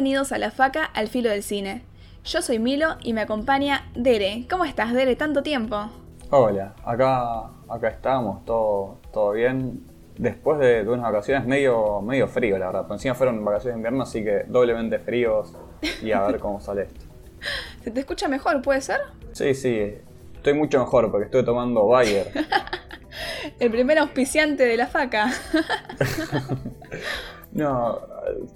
Bienvenidos a La Faca al Filo del Cine. Yo soy Milo y me acompaña Dere. ¿Cómo estás, Dere? Tanto tiempo. Hola, acá, acá estamos, todo, todo bien. Después de, de unas vacaciones medio, medio frío, la verdad. Pero encima fueron vacaciones de invierno, así que doblemente fríos. Y a ver cómo sale esto. ¿Se te escucha mejor, puede ser? Sí, sí, estoy mucho mejor porque estoy tomando Bayer. El primer auspiciante de La Faca. No,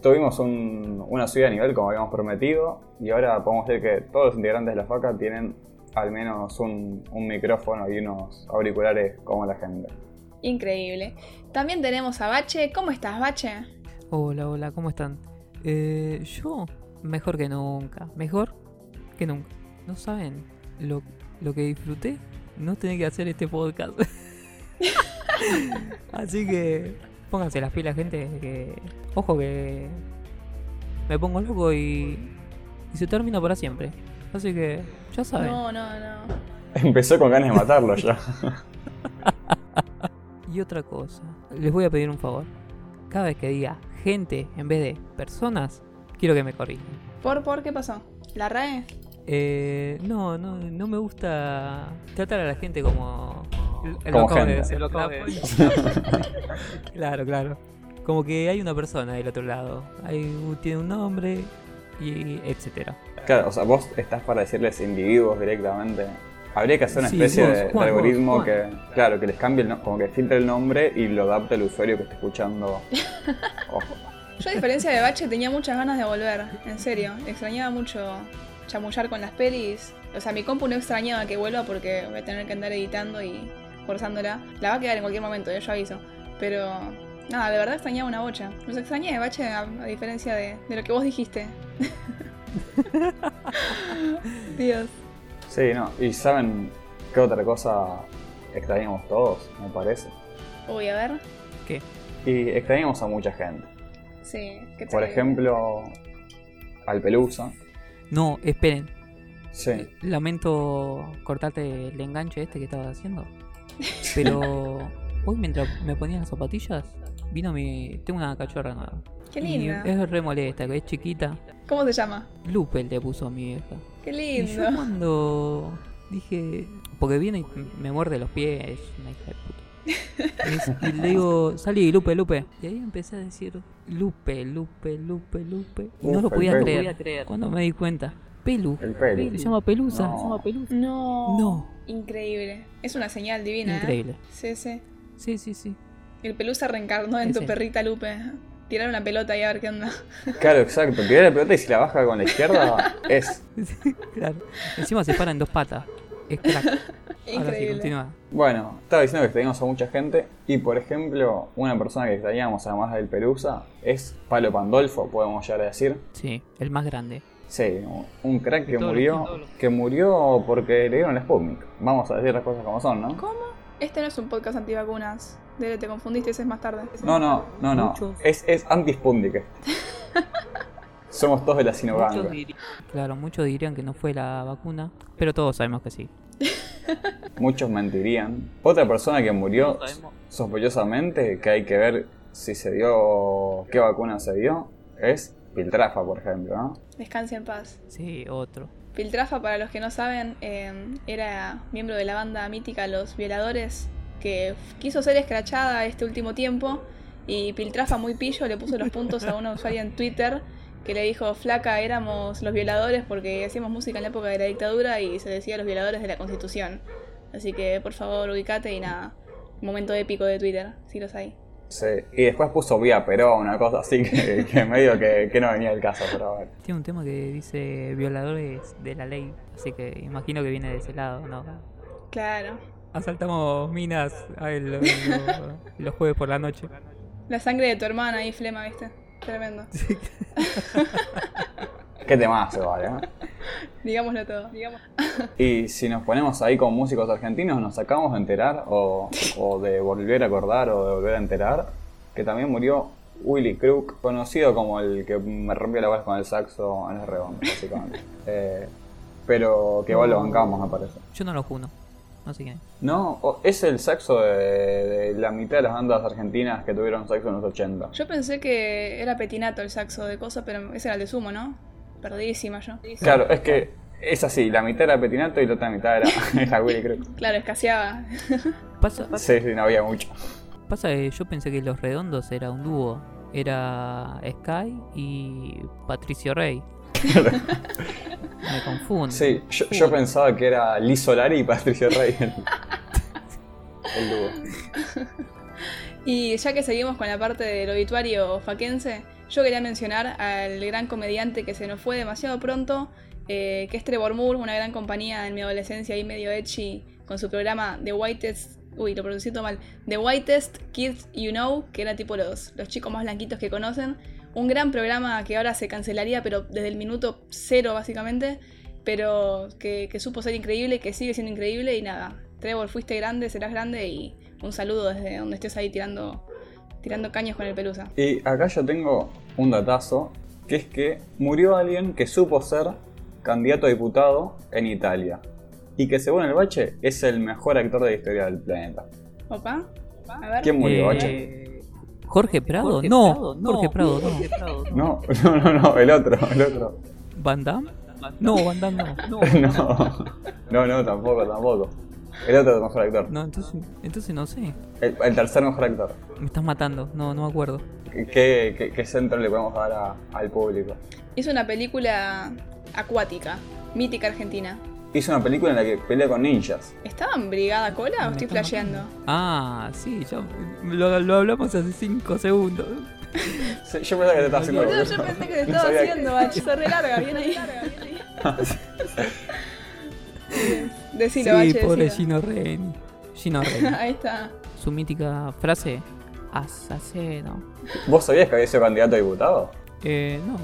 tuvimos un- una subida de nivel como habíamos prometido y ahora podemos ver que todos los integrantes de la faca tienen al menos un, un micrófono y unos auriculares como la gente. Increíble. También tenemos a Bache. ¿Cómo estás, Bache? Hola, hola, ¿cómo están? Eh, yo, mejor que nunca. Mejor que nunca. No saben lo, lo que disfruté no tener que hacer este podcast. Así que pónganse las pilas, gente. Que, ojo que me pongo loco y, y se termina para siempre. Así que ya saben. No, no, no. Empezó con ganas de matarlo ya. Y otra cosa, les voy a pedir un favor. Cada vez que diga gente en vez de personas, quiero que me corrijan. ¿Por, por qué pasó? ¿La RAE? Eh, no, no, no me gusta tratar a la gente como. lo Como gente. lo de claro, claro. Como que hay una persona del otro lado. Hay, un- tiene un nombre y etcétera. Claro, o sea, vos estás para decirles individuos directamente. Habría que hacer una Sí, especie vos, de, de Juan, vos, algoritmo que, claro, que les cambie el no- como que filtre el nombre y lo adapte al usuario que esté escuchando. Ojo. Yo, a diferencia de Bache, tenía muchas ganas de volver. En serio. Extrañaba mucho chamullar con las pelis. O sea, mi compu no extrañaba que vuelva porque voy a tener que andar editando y forzándola. La va a quedar en cualquier momento, eh, yo aviso. Pero, nada, de verdad extrañaba una bocha. Los extrañé, Bache, a, a diferencia de, de lo que vos dijiste. Dios. Sí, no. ¿Y saben qué otra cosa extrañamos todos, me parece? Uy, a ver. ¿Qué? Y extrañamos a mucha gente. Sí, qué Por ejemplo, al Pelusa. No, esperen. Sí. Lamento cortarte el enganche este que estabas haciendo. Pero hoy mientras me ponía las zapatillas, vino mi. Tengo una cachorra nueva. Qué Y linda. es re molesta, que es chiquita. ¿Cómo se llama? Lupe le puso mi vieja. Qué Y yo lindo. cuando dije. Porque viene y me muerde los pies, es una hija de puta. Y es- Y le digo, salí, Lupe, Lupe. Y ahí empecé a decir, Lupe, Lupe, Lupe, Lupe. Y no Uf, lo podía creer. Cuando me di cuenta. Pelu. El Pelu. Se llama Pelusa. No. Se llama Pelusa. No. No. Increíble. Es una señal divina. ¿eh? Increíble. Sí, sí. Sí, sí, sí. El pelusa reencarnó en tu perrita Lupe. Tirar una pelota y a ver qué onda. Claro, exacto. Tirar la pelota y si la baja con la izquierda es. claro. Encima se para en dos patas. Es crack. Ahora sí, Increíble. continúa. Bueno, estaba diciendo que extrañamos a mucha gente. Y por ejemplo, una persona que extrañamos además del Pelusa es Palo Pandolfo, podemos llegar a decir. Sí, el más grande. Sí, un crack que murió. los- Que murió porque le dieron el Sputnik. Vamos a decir las cosas como son, ¿no? ¿Cómo? Este no es un podcast antivacunas. Dele, te confundiste, ese es más tarde. No, no, no, no. Muchos- Es, es anti-Sputnik. Somos todos de la Sinovac. Muchos Claro, muchos dirían que no fue la vacuna, pero todos sabemos que sí. Muchos mentirían. Otra persona que murió sospechosamente, que hay que ver si se dio, qué vacuna se dio, es Piltrafa, por ejemplo, ¿no? Descanse en paz. Sí, otro. Piltrafa, para los que no saben, eh, era miembro de la banda mítica Los Violadores, que quiso ser escrachada este último tiempo. Y Piltrafa, muy pillo, le puso los puntos a una usuaria en Twitter que le dijo: Flaca, éramos los violadores porque hacíamos música en la época de la dictadura y se decía los violadores de la constitución. Así que por favor, ubicate y nada. Momento épico de Twitter, si los hay. Sí. Y después puso Vía Perón, una cosa así que, que medio que, que no venía el caso, pero bueno. Tiene un tema que dice violadores de la ley, así que imagino que viene de ese lado, ¿no? Claro. Asaltamos minas lo- lo- los jueves por la noche. La sangre de tu hermana ahí, flema, ¿viste? Tremendo. Qué temazo, vale. ¿no? Digámoslo todo. Digamos. Y si nos ponemos ahí con músicos argentinos, nos acabamos de enterar, o, o de volver a acordar, o de volver a enterar, que también murió Willy Crook, conocido como el que me rompió la voz con el saxo en el redondo, básicamente. Eh, pero que igual lo bancamos, me parece. Yo no lo juno. No sé quién es. No, o- es el saxo de, de la mitad de las bandas argentinas que tuvieron saxo en los 80. Yo pensé que era Petinato el saxo de cosas, pero ese era el de Sumo, ¿no? Perdidísima yo. Claro, es que es así, la mitad era Petinato y la otra mitad era, era Willy Crook. Claro, escaseaba. Pasa, Sí, sí, no había mucho. pasa que yo pensé que Los Redondos era un dúo. Era Sky y Patricio Rey. Me confundo. Sí, yo, yo pensaba que era Liz Solari y Patricio Rey el, el dúo. Y ya que seguimos con la parte del obituario faquense, yo quería mencionar al gran comediante que se nos fue demasiado pronto, eh, que es Trevor Moore, una gran compañía en mi adolescencia y medio edgy, con su programa The Whitest, uy, lo pronuncié mal, The Whitest Kids You Know, que era tipo los, los chicos más blanquitos que conocen. Un gran programa que ahora se cancelaría, pero desde el minuto cero básicamente, pero que, que supo ser increíble, que sigue siendo increíble y nada. Trevor, fuiste grande, serás grande y un saludo desde donde estés ahí tirando, tirando caños con el pelusa. Y acá yo tengo un datazo, que es que murió alguien que supo ser candidato a diputado en Italia. Y que según el Bache es el mejor actor de la historia del planeta. Opa, a ver. ¿Quién murió, Eh, Bache? Jorge Prado, no. Jorge Prado, no. No, no, no, no, el otro, el otro. ¿Van Damme? No, Van Damme no. No, no, no, tampoco, tampoco. El otro mejor actor. No, entonces, entonces no sé. El, el tercer mejor actor. Me estás matando. No, no me acuerdo. ¿Qué, qué, qué centro le podemos dar a- al público? Hizo una película acuática, mítica argentina. Hizo una película en la que pelea con ninjas. ¿Estaba en Brigada Cola o Me estoy flasheando? Ah, sí, ya lo, lo hablamos hace 5 segundos. Sí, yo pensaba que te estaba haciendo yo pensé que te No estaba que- haciendo, bache. Se re larga, bien ahí. Decilo, sí, bache, pobre decilo. Gino Reni. Gino Reni. Ahí está. Su mítica frase. Asesino. ¿Vos sabías que había sido candidato a diputado? Eh, no.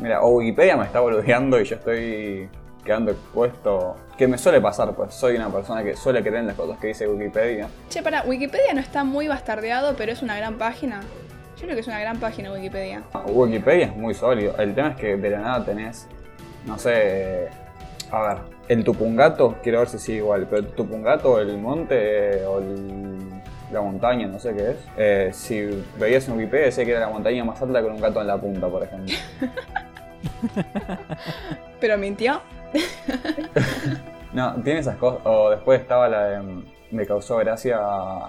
Mira, o Wikipedia me está boludeando y yo estoy quedando expuesto. Que me suele pasar, pues soy una persona que suele creer en las cosas que dice Wikipedia. Che, para, Wikipedia no está muy bastardeado, pero es una gran página. Yo creo que es una gran página Wikipedia. Wikipedia es muy sólido. El tema es que de la nada tenés, no sé, a ver, el Tupungato, quiero ver si sigue igual, pero el Tupungato, el monte eh, o el- la montaña, no sé qué es. eh, si veías en Wikipedia decía que era la montaña más alta con un gato en la punta, por ejemplo. Pero mintió. No, tiene esas cosas. O después estaba la de. mm, Me causó gracia.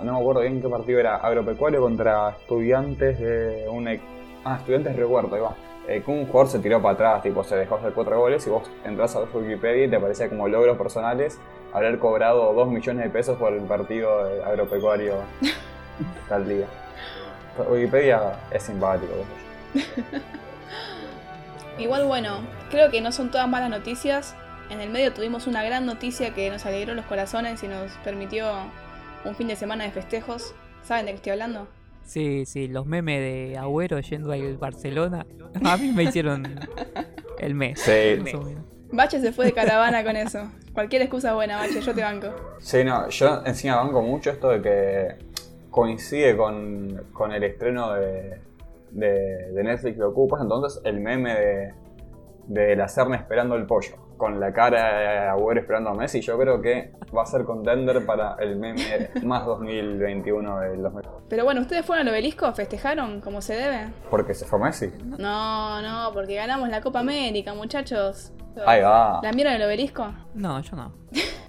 No me acuerdo bien qué partido era. Agropecuario contra estudiantes de un. e- Ah, estudiantes Cuarto, ahí va. Eh, que un jugador se tiró para atrás, tipo se dejó hacer cuatro goles y vos entras a Wikipedia y te aparecía como logros personales haber cobrado 2 millones de pesos por el partido de agropecuario tal día. Wikipedia es simpático. Igual, bueno, creo que no son todas malas noticias. En el medio tuvimos una gran noticia que nos alegró los corazones y nos permitió un fin de semana de festejos. ¿Saben de qué estoy hablando? Sí, sí, los memes de Agüero yendo al Barcelona. A mí me hicieron el mes. Sí. Bache se fue de caravana con eso. Cualquier excusa buena, Bache, yo te banco. Sí, no, yo encima banco mucho esto de que coincide con, con el estreno de, de, de Netflix de Ocupas, entonces el meme de, de la Serna esperando el pollo, con la cara de Agüero esperando a Messi, yo creo que va a ser contender para el meme más 2021 del 2000. Pero bueno, ¿ustedes fueron al obelisco? ¿Festejaron como se debe? Porque se fue Messi. No, no, porque ganamos la Copa América, muchachos. Ahí va. ¿La vieron el obelisco? No, yo no.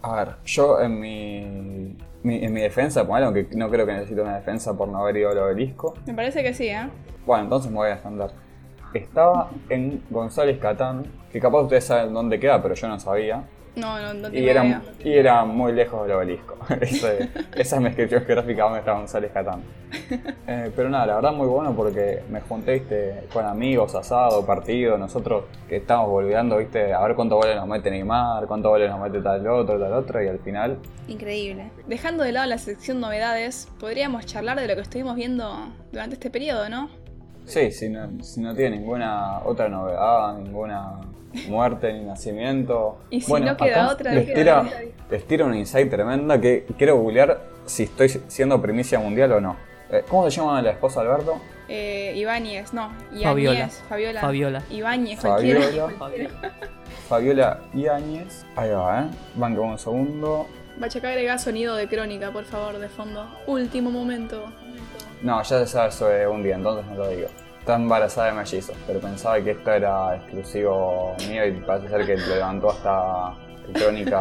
A ver, yo en mi, mi- en mi defensa, ponele, aunque no creo que necesite una defensa por no haber ido al obelisco, Me parece que sí, ¿eh? Bueno, entonces me voy a defender. Estaba en González Catán, que capaz ustedes saben dónde queda, pero yo no sabía. No, no, no Y era, y era muy lejos del obelisco. Ese- esa es mi descripción geográfica donde está González Catán. Eh, pero nada, la verdad muy bueno porque me junté ¿viste? con amigos, asado, partido, nosotros que estamos volviendo, ¿viste? a ver cuántos goles nos mete Neymar, cuántos goles nos mete tal otro, tal otro, y al final Increíble. Dejando de lado la sección novedades, podríamos charlar de lo que estuvimos viendo durante este periodo, ¿no? Sí, si no, si no tiene ninguna otra novedad, ninguna muerte ni nacimiento. Y si no queda otra, les tira, les tira una insight tremenda que quiero googlear si estoy siendo primicia mundial o no. Eh, ¿Cómo se llama la esposa de Alberto? Eh, Ibáñez, no, Fabiola. Ibáñez, Fabiola. Fabiola. Ibáñez, cualquiera. Fabiola. Fabiola Yáñez. Ahí va, ¿eh? Banca un segundo. Bachaca agrega sonido de crónica, por favor, de fondo. Último momento. No, ya se sabe eso de un día, entonces no lo digo. Está embarazada de mellizos, pero pensaba que esto era exclusivo mío y parece ser que lo levantó hasta Crónica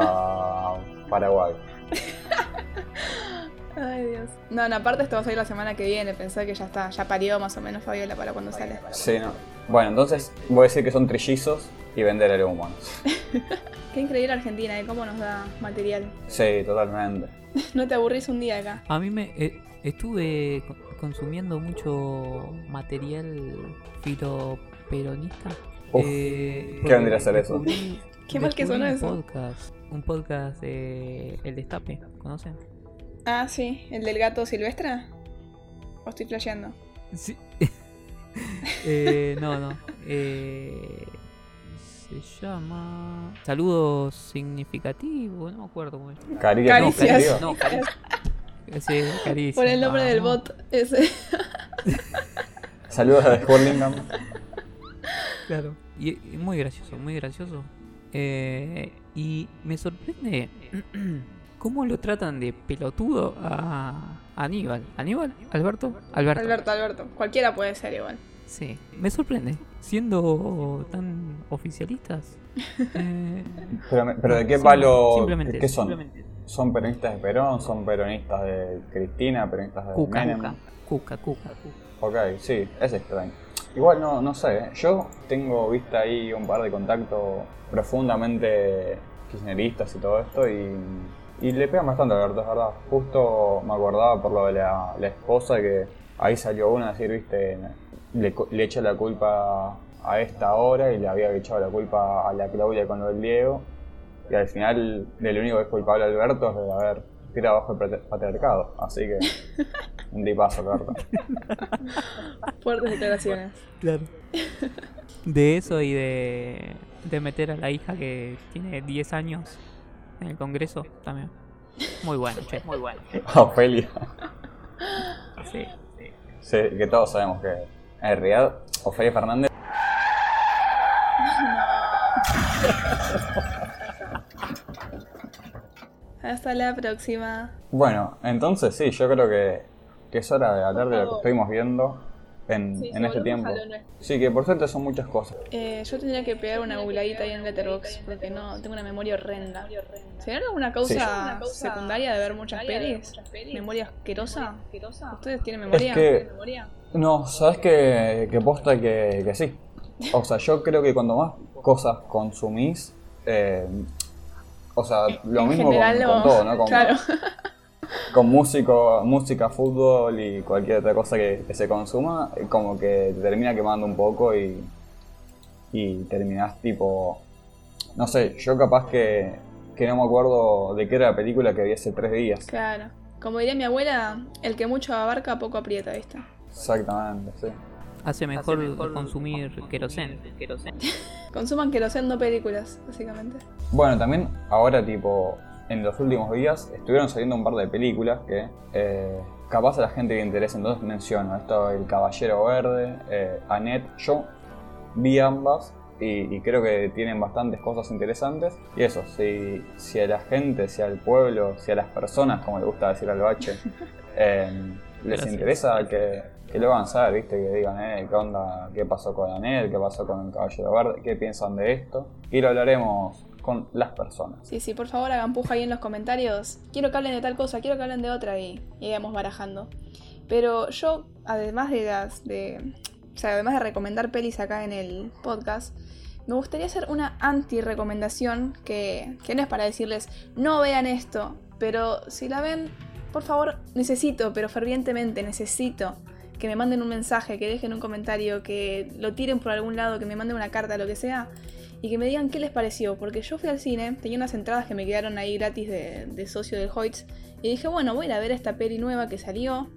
Paraguay. Ay, Dios. No, no, aparte esto va a salir la semana que viene. Pensé que ya está, ya parió más o menos Fabiola para cuando sale. Sí, no. Bueno, entonces voy a decir que son trillizos y vender el humo. Qué increíble Argentina, ¿eh? Cómo nos da material. Sí, totalmente. no te aburrís un día acá. A mí me eh, estuve consumiendo mucho material filoperonista. Uf, Eh, ¿qué vendría a ser eso? descubrí- Qué mal que sonó un eso. Podcast, un podcast de El Destape, ¿conocen? Ah, sí, el del gato silvestre. ¿O estoy flasheando? Sí. Eh, no, no. Eh, se llama. Saludos significativos, no me acuerdo cómo es. Caricias. Caricias. No, caricia. Sí. Por el nombre del bot ese. Saludos a Hurlingham. Claro. Y, y muy gracioso, muy gracioso. Eh, y me sorprende cómo lo tratan de pelotudo a Aníbal. ¿Aníbal? ¿Alberto? Alberto. Alberto, Alberto. Cualquiera puede ser igual. Sí, me sorprende. Siendo tan oficialistas. Eh, Pero, ¿de qué palo? Simplemente. ¿Qué son? simplemente. ¿Son peronistas de Perón? ¿Son peronistas de Cristina? ¿Peronistas de Cuca, Menem? cuca, cuca, cuca. Ok, sí, es extraño. Igual no, no sé, ¿eh? yo tengo vista ahí un par de contactos profundamente kirchneristas y todo esto y, y le pegan bastante a Alberto, es verdad. Justo me acordaba por lo de la, la esposa que ahí salió una a decir, viste, le, le echa la culpa a esta ahora y le había echado la culpa a la Claudia con lo del Diego y al final del único que es culpable Alberto es de haber tirado abajo el patriarcado, así que un tipazo Alberto. Fuertes declaraciones. Claro. De eso y de, de meter a la hija que tiene 10 años en el Congreso también. Muy bueno, che, muy bueno. Ofelia. Sí. Sí, que todos sabemos que en realidad Ofelia Fernández Hasta la próxima. Bueno, entonces sí, yo creo que, que es hora de hablar de lo que estuvimos viendo en, Sí, en sí, este tiempo. Sí, que por suerte son muchas cosas. Eh, yo tendría que pegar una googleadita ahí en Letterboxd porque no tengo una memoria horrenda. ¿Será alguna causa secundaria de ver muchas pelis? ¿Memoria asquerosa? ¿Ustedes tienen memoria? Es. No, sabes que, que posta que, que sí. O sea, yo creo que cuando más cosas consumís, eh, o sea, lo En mismo con, todo, ¿no? Con, Claro. con músico, música, fútbol y cualquier otra cosa que, que se consuma, eh, como que te termina quemando un poco y, y terminás tipo, no sé, yo capaz que, que no me acuerdo de qué era la película que vi hace tres días. Claro. Como diría mi abuela, el que mucho abarca poco aprieta, ¿viste? Exactamente, sí. Hace mejor, consumir querosén. Consuman querosén, no películas, básicamente. Bueno, también ahora tipo, en los últimos días estuvieron saliendo un par de películas que eh, capaz a la gente le interesa, entonces menciono esto, El Caballero Verde, eh, Annette, yo vi ambas y, y creo que tienen bastantes cosas interesantes. Y eso, si, si a la gente, si al pueblo, si a las personas, como le gusta decir al bache, eh, les Gracias. interesa que, que lo hagan saber, ¿viste? Que digan, eh, ¿qué onda? ¿Qué pasó con Annette? ¿Qué pasó con el Caballero Verde? ¿Qué piensan de esto? Y lo hablaremos con las personas. Sí, sí, por favor hagan puja ahí en los comentarios. Quiero que hablen de tal cosa, quiero que hablen de otra y, y vamos barajando. Pero yo, además de las de. O sea, además de recomendar pelis acá en el podcast, me gustaría hacer una anti-recomendación que, que no es para decirles no vean esto, pero si la ven, por favor, necesito, pero fervientemente necesito que me manden un mensaje, que dejen un comentario, que lo tiren por algún lado, que me manden una carta, lo que sea, y que me digan qué les pareció, porque yo fui al cine, tenía unas entradas que me quedaron ahí gratis de, de socio del Hoyts, y dije, bueno, voy a ver esta peli nueva que salió,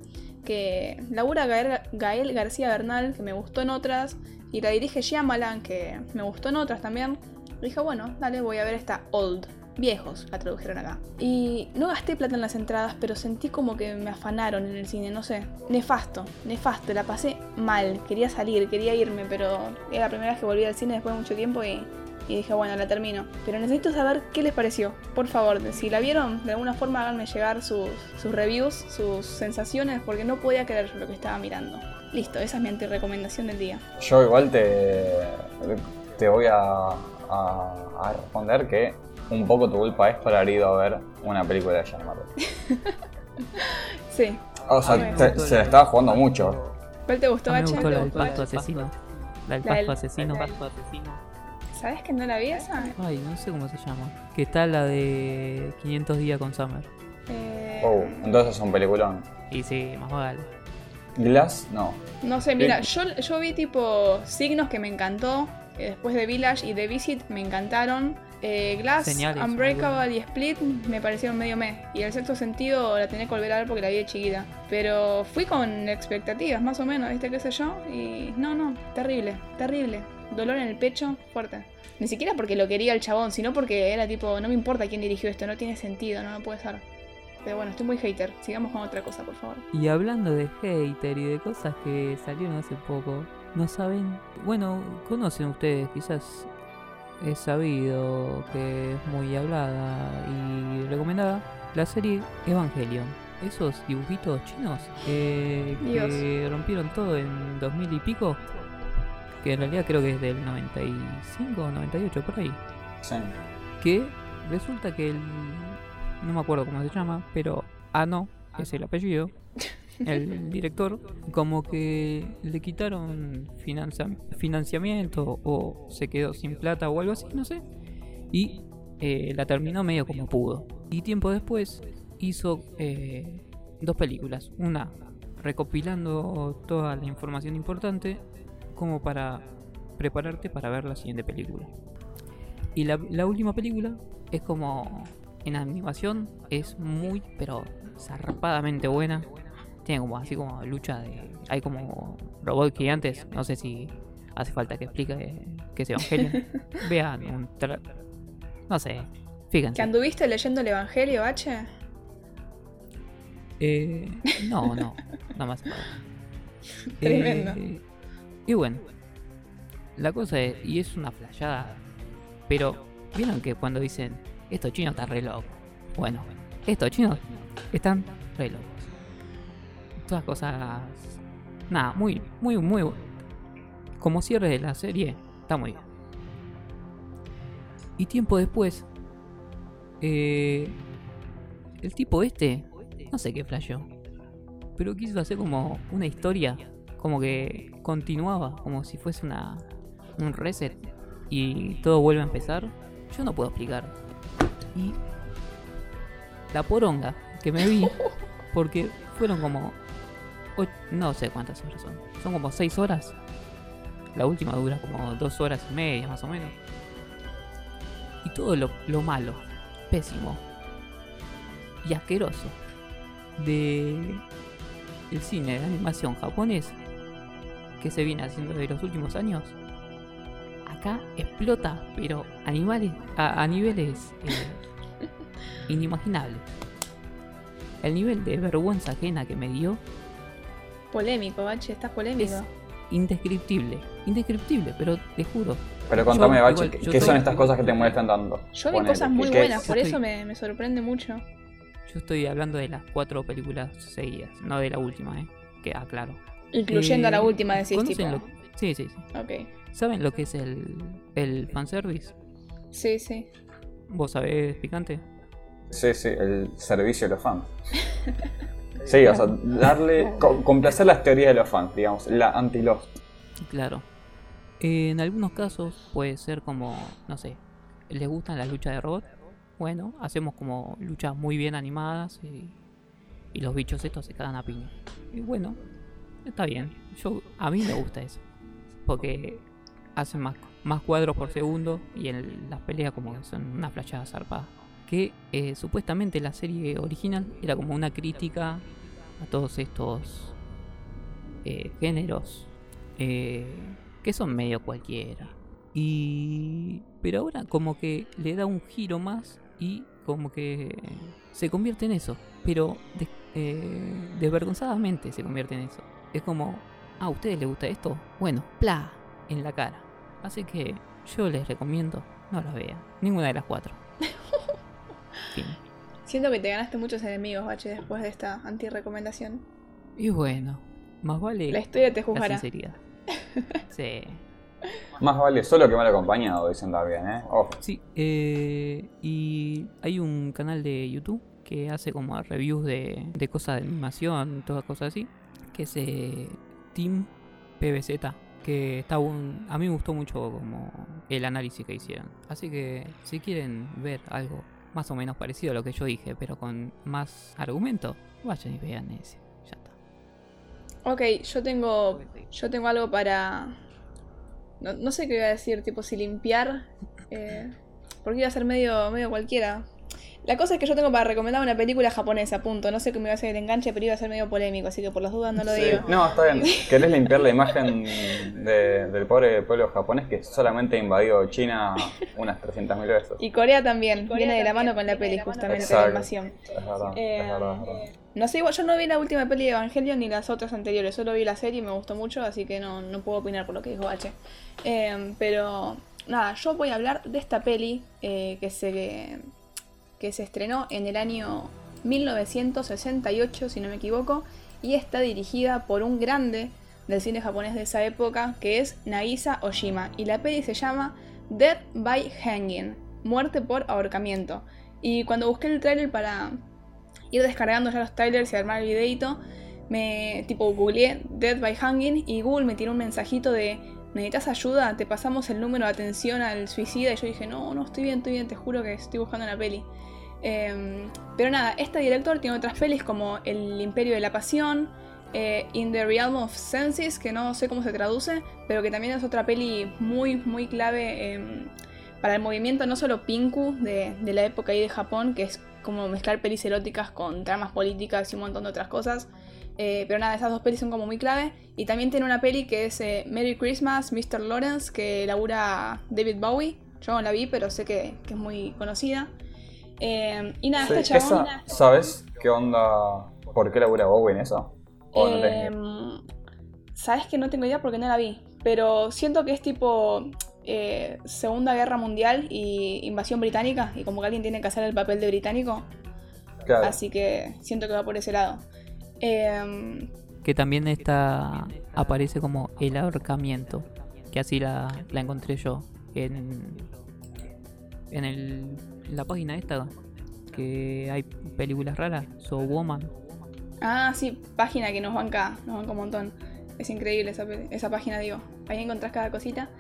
que labura Gael, Gael García Bernal, que me gustó en otras, y la dirige Shyamalan, que me gustó en otras también. Dije, bueno, dale, voy a ver esta Old. Viejos, la tradujeron acá. Y no gasté plata en las entradas, pero sentí como que me afanaron en el cine, no sé. Nefasto, nefasto, la pasé mal. Quería salir, quería irme, pero era la primera vez que volví al cine después de mucho tiempo y y dije, bueno, la termino. Pero necesito saber qué les pareció. Por favor, si la vieron, de alguna forma háganme llegar sus, sus reviews, sus sensaciones, porque no podía creer lo que estaba mirando. Listo, esa es mi antirecomendación del día. Yo igual te, te voy a, a- a responder que un poco tu culpa es por haber ido a ver una película de Marvel. Sí. O sea, te- se la estaba jugando mucho. ¿Cuál te gustó, A mí me H? gustó la del ¿Te pasto gustó? asesino. La del pasto asesino. ¿Sabes que no la vi esa? Ay, no sé cómo se llama. Que está la de 500 días con Summer. Eh, Oh, entonces es un peliculón. Y sí, más vale. Glass, no. No sé, mira, yo, yo vi tipo signos que me encantó. Después de Village y de Visit me encantaron. Eh, Glass, Señales, Unbreakable y Split me parecieron medio meh. Y el sexto sentido la tenía que volver a ver porque la vi de chiquita. Pero fui con expectativas, más o menos, ¿viste qué sé yo? Y no, no, terrible, terrible. Dolor en el pecho, fuerte. Ni siquiera porque lo quería el chabón, sino porque era tipo, no me importa quién dirigió esto, no tiene sentido, no, no puede ser. Pero bueno, estoy muy hater. Sigamos con otra cosa, por favor. Y hablando de hater y de cosas que salieron hace poco, no saben. Bueno, conocen ustedes, quizás es sabido que es muy hablada y recomendada. La serie Evangelion. Esos dibujitos chinos eh, que rompieron todo en 2000 y pico. Que en realidad creo que es del 95 o 98, por ahí. Sí. que resulta que el no me acuerdo cómo se llama, pero Ano es el apellido, el director, como que le quitaron financia- financiamiento o se quedó sin plata o algo así, no sé, y eh, la terminó medio como pudo. Y tiempo después hizo eh, dos películas, una recopilando toda la información importante como para prepararte para ver la siguiente película. Y la, la última película es como en animación, es muy, pero zarpadamente buena. Tiene como así como lucha de. Hay como robots gigantes. No sé si hace falta que explique que es Evangelion. Vean un. tra- No sé, ¿Que fíjense. anduviste leyendo el Evangelio, H? Eh, no, no, no más. Tremendo. Eh, y bueno, la cosa es, y es una flayada, pero vieron que cuando dicen, estos chinos están re locos. Bueno, estos chinos están re locos. Todas cosas, nada, muy, muy, muy, como cierre de la serie, está muy bien. Y tiempo después, eh, el tipo este, no sé qué flasheó, pero quiso hacer como una historia, como que continuaba, como si fuese una un reset y todo vuelve a empezar. Yo no puedo explicar. Y la poronga que me vi, porque fueron como no sé cuántas horas son, son como 6 horas. La última dura como 2 horas y media más o menos. Y todo lo, lo malo, pésimo y asqueroso de el cine de animación japonés que se viene haciendo de los últimos años acá explota pero animales a, a niveles eh, inimaginables el nivel de vergüenza ajena que me dio Polémico, H, estás polémico. es indescriptible indescriptible pero te juro Pero contame, Yo- Bache, igual, ¿qué, son estas cosas que te molestan tanto? Yo vi cosas muy ¿qué- buenas, por eso me, me sorprende mucho. yo estoy hablando de las cuatro películas seguidas no de la última eh que aclaro Incluyendo a la Eh, última, decís, tipo. ¿conocen lo- sí sí sí Ok. ¿Saben lo que es el, el fanservice? Sí, sí. ¿Vos sabés, picante? Sí, sí, el servicio de los fans. Sí, o sea, darle. co- complacer las teorías de los fans, digamos, la anti-Lost. Claro. En algunos casos puede ser como, no sé, ¿les gustan las luchas de robot? Bueno, hacemos como luchas muy bien animadas y, y los bichos estos se cagan a piña. Y bueno, está bien. Yo, a mí me gusta eso. Porque hacen más, más cuadros por segundo y en las peleas como que son una flashada zarpada. Que eh, supuestamente la serie original era como una crítica a todos estos eh, géneros eh, que son medio cualquiera. Y. Pero ahora como que le da un giro más y como que se convierte en eso. Pero des- desvergonzadamente se convierte en eso. Es como, ah, ¿a ustedes les gusta esto? Bueno, pla, en la cara. Así que yo les recomiendo no la vean. Ninguna de las cuatro. Fin. Siento que te ganaste muchos enemigos, Bache, después de esta anti-recomendación. Y bueno, más vale La historia te la juzgará. sinceridad. Sí. Más vale solo que mal acompañado, dicen también, ¿eh? Ojo. Sí, eh, y hay un canal de YouTube que hace como reviews de, de cosas de animación, todas cosas así, que es eh, Team PBZ, que está un, a mí me gustó mucho como el análisis que hicieron. Así que si quieren ver algo más o menos parecido a lo que yo dije, pero con más argumento, vayan y vean ese. Ya está. Ok, yo tengo. Yo tengo algo para. No, no sé qué iba a decir, tipo si limpiar. eh, porque iba a ser medio, medio cualquiera. La cosa es que yo tengo para recomendar una película japonesa, punto. No sé qué me iba a hacer el enganche, pero iba a ser medio polémico, así que por las dudas no lo Sí. digo. No, está bien. ¿Querés limpiar la imagen de- del pobre pueblo japonés que solamente ha invadido China unas 300.000 veces? Y Corea también, viene de la mano con la peli, justamente, la Exacto. invasión. Es verdad, Eh, es verdad, es verdad. No sé, igual yo no vi la última peli de Evangelion ni las otras anteriores, solo vi la serie y me gustó mucho, así que no, no puedo opinar por lo que dijo H. Eh, pero nada, yo voy a hablar de esta peli eh, que, se, que se estrenó en el año 1968, si no me equivoco, y está dirigida por un grande del cine japonés de esa época, que es Nagisa Oshima. Y la peli se llama Death by Hanging, muerte por ahorcamiento. Y cuando busqué el tráiler para ir descargando ya los trailers y armar el videito, me tipo googleé Death by Hanging y Google me tiró un mensajito de ¿necesitas ayuda? Te pasamos el número de atención al suicida y yo dije no, no, estoy bien, estoy bien, te juro que estoy buscando una peli. Em, pero nada, este director tiene otras pelis como El Imperio de la Pasión, eh, In the Realm of Senses, que no sé cómo se traduce, pero que también es otra peli muy, muy clave em, para el movimiento, no solo Pinku de, de la época ahí de Japón, que es como mezclar pelis eróticas con tramas políticas y un montón de otras cosas. Eh, pero nada, esas dos pelis son como muy clave. Y también tiene una peli que es eh, Merry Christmas, Mr. Lawrence, que labura David Bowie. Yo no la vi, pero sé que, que es muy conocida. Eh, y nada, Sí, chabón. esa- ¿Sabes qué onda? ¿Por qué labura Bowie en eso? ¿O no tenés ni- Em, Sabes que no tengo idea porque no la vi. Pero siento que es tipo Segunda Guerra Mundial y invasión británica. Y como que alguien tiene que hacer el papel de británico. Claro. Así que siento que va por ese lado. Em, Que también está aparece como el ahorcamiento. Que así la, la encontré yo. En, en el, en la página esta. Que hay películas raras. So Woman. ah, sí, página que nos banca, nos banca un montón. Es increíble esa, esa página, digo. Ahí encontrás cada cosita.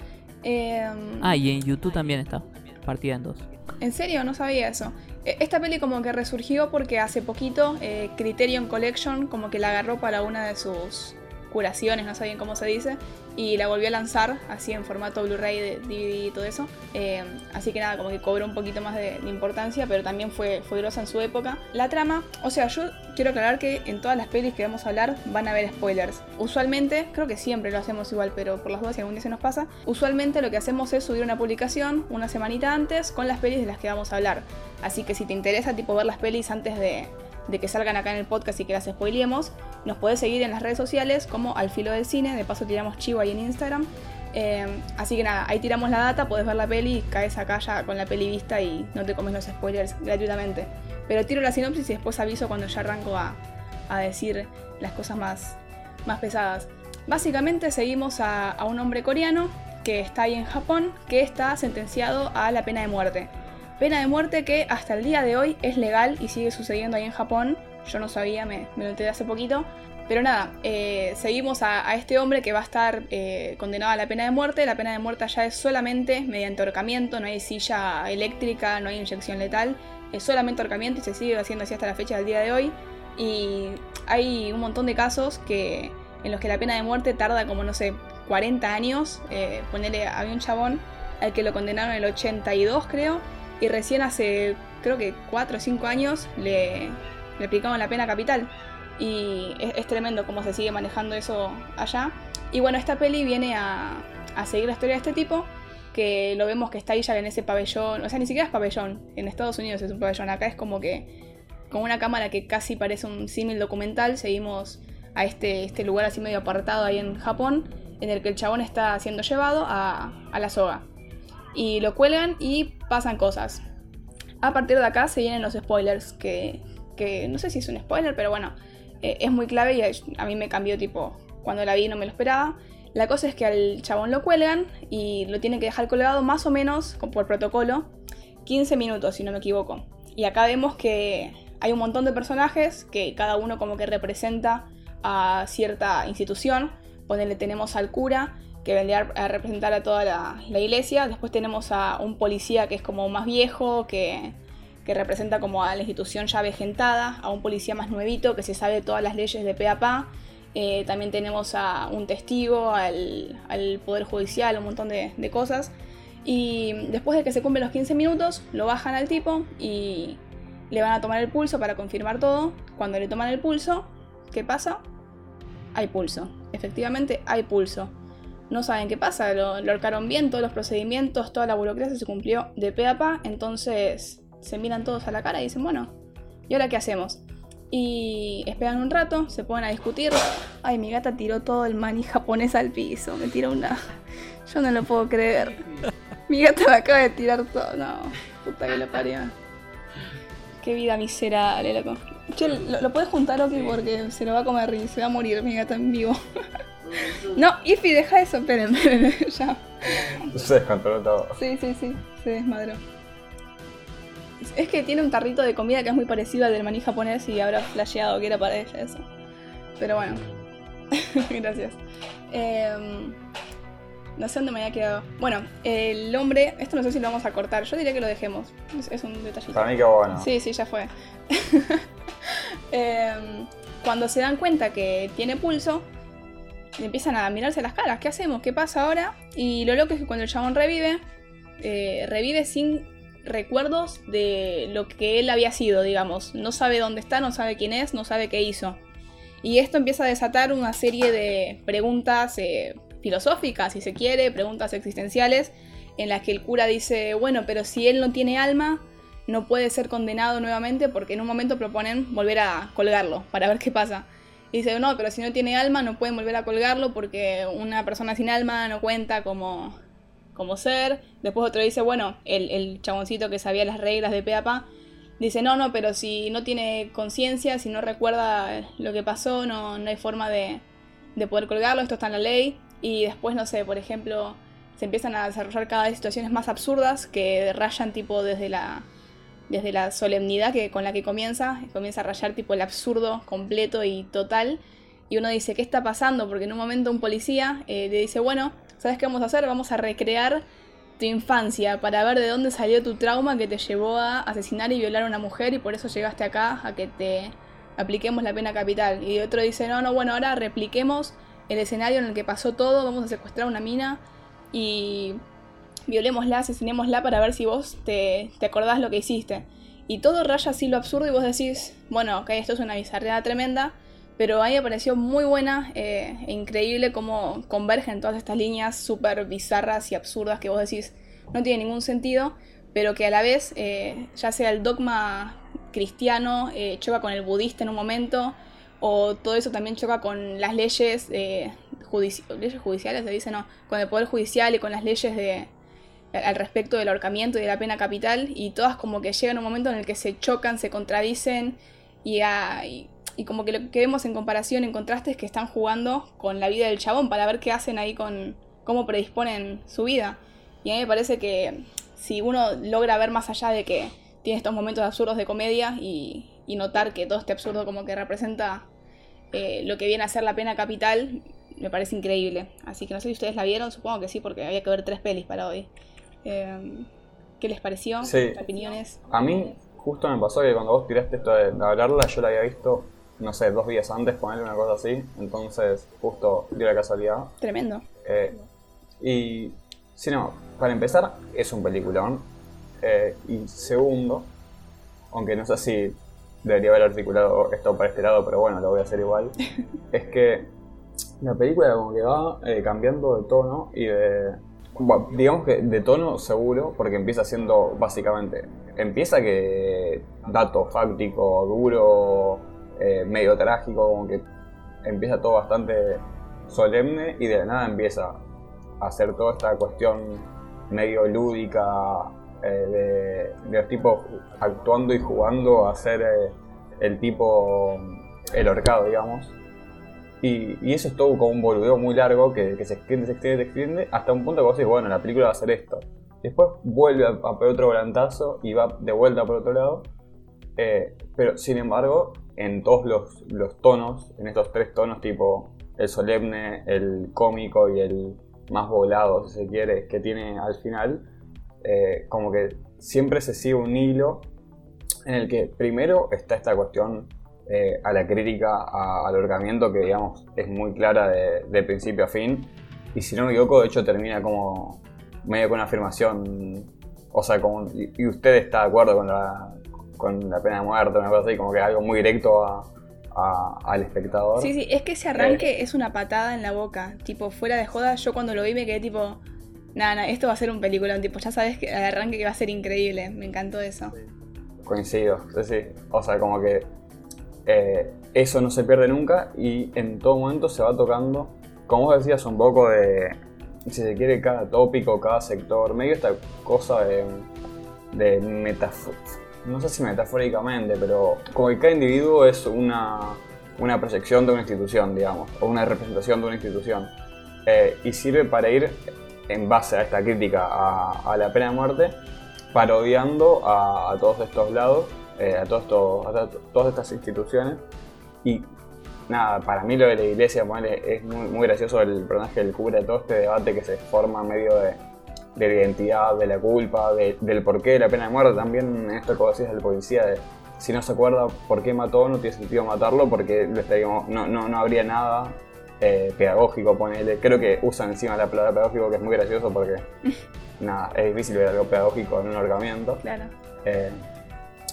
Em, Ah, y en YouTube también está. Partida en dos. ¿En serio? No sabía eso. E- Esta peli como que resurgió porque hace poquito eh, Criterion Collection como que la agarró para una de sus curaciones, no sé bien cómo se dice, y la volvió a lanzar así en formato Blu-ray, DVD y todo eso. Eh, así que nada, como que cobró un poquito más de, de importancia, pero también fue, fue grosa en su época. La trama, o sea, yo quiero aclarar que en todas las pelis que vamos a hablar van a haber spoilers. Usualmente, creo que siempre lo hacemos igual, pero por las dudas si algún día se nos pasa, usualmente lo que hacemos es subir una publicación una semanita antes con las pelis de las que vamos a hablar. Así que si te interesa tipo ver las pelis antes de, de que salgan acá en el podcast y que las spoilemos, nos podés seguir en las redes sociales como Al Filo del Cine, de paso tiramos chivo ahí en Instagram. Eh, así que nada, ahí tiramos la data, podés ver la peli, caes acá ya con la peli vista y no te comes los spoilers gratuitamente. Pero tiro la sinopsis y después aviso cuando ya arranco a, a decir las cosas más, más pesadas. Básicamente seguimos a, a un hombre coreano que está ahí en Japón, que está sentenciado a la pena de muerte. Pena de muerte que hasta el día de hoy es legal y sigue sucediendo ahí en Japón. Yo no sabía, me, lo enteré hace poquito. Pero nada, eh, seguimos a, a este hombre que va a estar eh, condenado a la pena de muerte. La pena de muerte allá es solamente mediante ahorcamiento, no hay silla eléctrica, no hay inyección letal. Es solamente ahorcamiento y se sigue haciendo así hasta la fecha del día de hoy. Y hay un montón de casos que, en los que la pena de muerte tarda como, no sé, 40 años. Eh, ponele, había un chabón al que lo condenaron en el 82, creo, y recién hace, creo que 4 o 5 años, le, aplicaron la pena capital. Y es, tremendo cómo se sigue manejando eso allá. Y bueno, esta peli viene a, a seguir la historia de este tipo, que lo vemos que está ahí en ese pabellón, o sea, ni siquiera es pabellón, en Estados Unidos es un pabellón, acá es como que con una cámara que casi parece un símil documental, seguimos a este, este lugar así medio apartado ahí en Japón, en el que el chabón está siendo llevado a, a la soga. Y lo cuelgan y pasan cosas. A partir de acá se vienen los spoilers, que, que no sé si es un spoiler, pero bueno, eh, es muy clave y a, mí me cambió tipo, cuando la vi no me lo esperaba. La cosa es que al chabón lo cuelgan y lo tienen que dejar colgado más o menos, por protocolo, 15 minutos si no me equivoco. Y acá vemos que hay un montón de personajes que cada uno como que representa a cierta institución. Ponele tenemos al cura, que vendría a representar a toda la, iglesia. Después tenemos a un policía que es como más viejo, que, representa como a la institución ya vejentada, a un policía más nuevito que se sabe todas las leyes de pe. Eh, también tenemos a un testigo, al, Poder Judicial, un montón de, de, cosas. Y después de que se cumplen los 15 minutos, lo bajan al tipo y le van a tomar el pulso para confirmar todo. Cuando le toman el pulso, ¿qué pasa? Hay pulso. Efectivamente, hay pulso. No saben qué pasa, lo, lo arcaron bien, todos los procedimientos, toda la burocracia se cumplió de pe a pa. Entonces se miran todos a la cara y dicen, bueno, ¿y ahora qué hacemos? Y esperan un rato, se ponen a discutir. Ay, mi gata tiró todo el maní japonés al piso. Me tiró una. Yo no lo puedo creer. Mi gata me acaba de tirar todo. No, puta que lo parió. Qué vida miserable, loco. Che, ¿lo, puedes juntar, ok? Porque se lo va a comer y se va a morir mi gata en vivo. No, Ifi, deja eso. Esperen, ya. Se descontroló todo. Sí, sí, sí. Se desmadró. Es que tiene un tarrito de comida que es muy parecido al del maní japonés y habrá flasheado que era para ella eso. Pero bueno. Gracias. Eh, no sé dónde me había quedado. Bueno, el hombre, esto no sé si lo vamos a cortar. Yo diría que lo dejemos. Es, un detallito. Para mí que bueno. Sí, sí, ya fue. Em, cuando se dan cuenta que tiene pulso, empiezan a mirarse las caras. ¿Qué hacemos? ¿Qué pasa ahora? Y lo loco es que cuando el chabón revive, eh, revive sin recuerdos de lo que él había sido, digamos. No sabe dónde está, no sabe quién es, no sabe qué hizo. Y esto empieza a desatar una serie de preguntas eh, filosóficas, si se quiere, preguntas existenciales, en las que el cura dice, bueno, pero si él no tiene alma, no puede ser condenado nuevamente porque en un momento proponen volver a colgarlo para ver qué pasa. Y dice, no, pero si no tiene alma, no pueden volver a colgarlo porque una persona sin alma no cuenta como, como ser. Después otro dice, bueno, el, el chaboncito que sabía las reglas de Peapa, dice, no, no, pero si no tiene conciencia, si no recuerda lo que pasó, no, no hay forma de, de poder colgarlo, esto está en la ley. Y después, no sé, por ejemplo, se empiezan a desarrollar cada vez situaciones más absurdas que rayan tipo desde la, desde la solemnidad que, con la que comienza, comienza a rayar tipo el absurdo completo y total. Y uno dice, ¿qué está pasando? Porque en un momento un policía eh, le dice, bueno, ¿sabes qué vamos a hacer? Vamos a recrear tu infancia para ver de dónde salió tu trauma que te llevó a asesinar y violar a una mujer y por eso llegaste acá a que te apliquemos la pena capital. Y otro dice, no, no, bueno, ahora repliquemos el escenario en el que pasó todo, vamos a secuestrar una mina y violémosla, asesinémosla para ver si vos te, te acordás lo que hiciste. Y todo raya así lo absurdo y vos decís, bueno, ok, esto es una bizarreada tremenda, pero a mí me pareció muy buena eh, e increíble cómo convergen todas estas líneas súper bizarras y absurdas que vos decís no tiene ningún sentido, pero que a la vez, eh, ya sea el dogma cristiano, eh, choca con el budista en un momento, o todo eso también choca con las leyes, eh, leyes judiciales, se dice, no, con el poder judicial y con las leyes de al respecto del ahorcamiento y de la pena capital, y todas como que llegan a un momento en el que se chocan, se contradicen, y, y, como que lo que vemos en comparación, en contraste, es que están jugando con la vida del chabón para ver qué hacen ahí con cómo predisponen su vida. Y a mí me parece que si uno logra ver más allá de que tiene estos momentos absurdos de comedia y, y notar que todo este absurdo como que representa eh, lo que viene a ser la pena capital, me parece increíble. Así que no sé si ustedes la vieron, supongo que sí, porque había que ver tres pelis para hoy. Eh, ¿Qué les pareció? Sí. ¿Opiniones? A mí justo me pasó que cuando vos tiraste esto de, hablarla, yo la había visto, no sé, dos días antes, ponerle una cosa así. Entonces, justo dio la casualidad. Tremendo. Eh, y, si no, para empezar, es un peliculón. y segundo, aunque no sé si debería haber articulado esto para este lado, pero bueno, lo voy a hacer igual. es que la película como que va eh, cambiando de tono y de... digamos que de tono seguro, porque empieza siendo básicamente... Empieza que dato fáctico, duro, eh, medio trágico, como que empieza todo bastante solemne y de nada empieza a hacer toda esta cuestión medio lúdica eh, de, los tipos actuando y jugando a ser eh, el tipo, el horcado, digamos. Y, eso es todo como un boludeo muy largo que, se extiende, se extiende, se extiende, hasta un punto que vos decís, bueno, la película va a ser esto. Después vuelve a, a pegar otro volantazo y va de vuelta por otro lado. Eh, pero sin embargo, en todos los, los, tonos, en estos tres tonos, tipo el solemne, el cómico y el más volado, si se quiere, que tiene al final, eh, como que siempre se sigue un hilo en el que primero está esta cuestión eh, a la crítica al ahorcamiento que digamos es muy clara de, principio a fin y si no me equivoco de hecho termina como medio con una afirmación o sea como y usted está de acuerdo con la, con la pena de muerte una cosa así como que algo muy directo al espectador sí sí es que ese arranque eh, es una patada en la boca tipo fuera de joda yo cuando lo vi me quedé tipo nada, nada, esto va a ser un película, tipo, ya sabes que el arranque que va a ser increíble, me encantó eso. Coincido, sí, sí. O sea, como que eh, eso no se pierde nunca y en todo momento se va tocando, como vos decías, un poco de, si se quiere, cada tópico, cada sector, medio esta cosa de, de no sé si metafóricamente, pero como que cada individuo es una, una proyección de una institución, digamos, o una representación de una institución. Eh, y sirve para ir en base a esta crítica a, la pena de muerte, parodiando a, todos estos lados, eh, a, todos a todas estas instituciones. Y nada, para mí lo de la iglesia es muy, muy, gracioso el personaje del cura, todo este debate que se forma en medio de, de la identidad, de la culpa, del porqué de la pena de muerte. También esto que decís del policía, de si no se acuerda por qué mató, no tiene sentido matarlo porque no, no, no habría nada eh, pedagógico, ponele. Creo que usan encima la palabra pedagógico, que es muy gracioso porque nada, es difícil ver algo pedagógico en un ahorcamiento. Claro. Eh,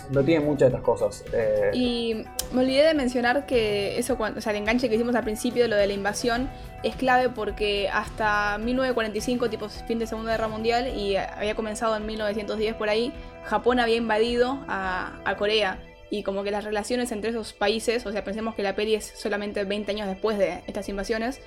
no tiene muchas de estas cosas. Eh. Y me olvidé de mencionar que eso, cuando, o sea, el enganche que hicimos al principio de lo de la invasión es clave porque hasta 1945, tipo fin de Segunda Guerra Mundial, y había comenzado en 1910 por ahí, Japón había invadido a, Corea y como que las relaciones entre esos países, o sea, pensemos que la peli es solamente 20 años después de estas invasiones,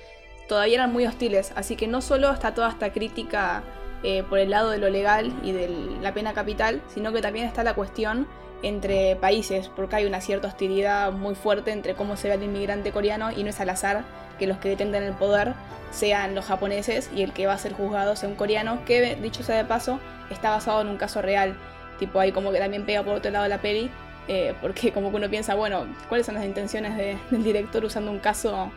todavía eran muy hostiles, así que no solo está toda esta crítica eh, por el lado de lo legal y de la pena capital, sino que también está la cuestión entre países, porque hay una cierta hostilidad muy fuerte entre cómo se ve el inmigrante coreano y no es al azar que los que detengan el poder sean los japoneses y el que va a ser juzgado sea un coreano, que dicho sea de paso, está basado en un caso real. Tipo, ahí como que también pega por otro lado la peli, eh, porque como que uno piensa, bueno, ¿cuáles son las intenciones del director usando un caso,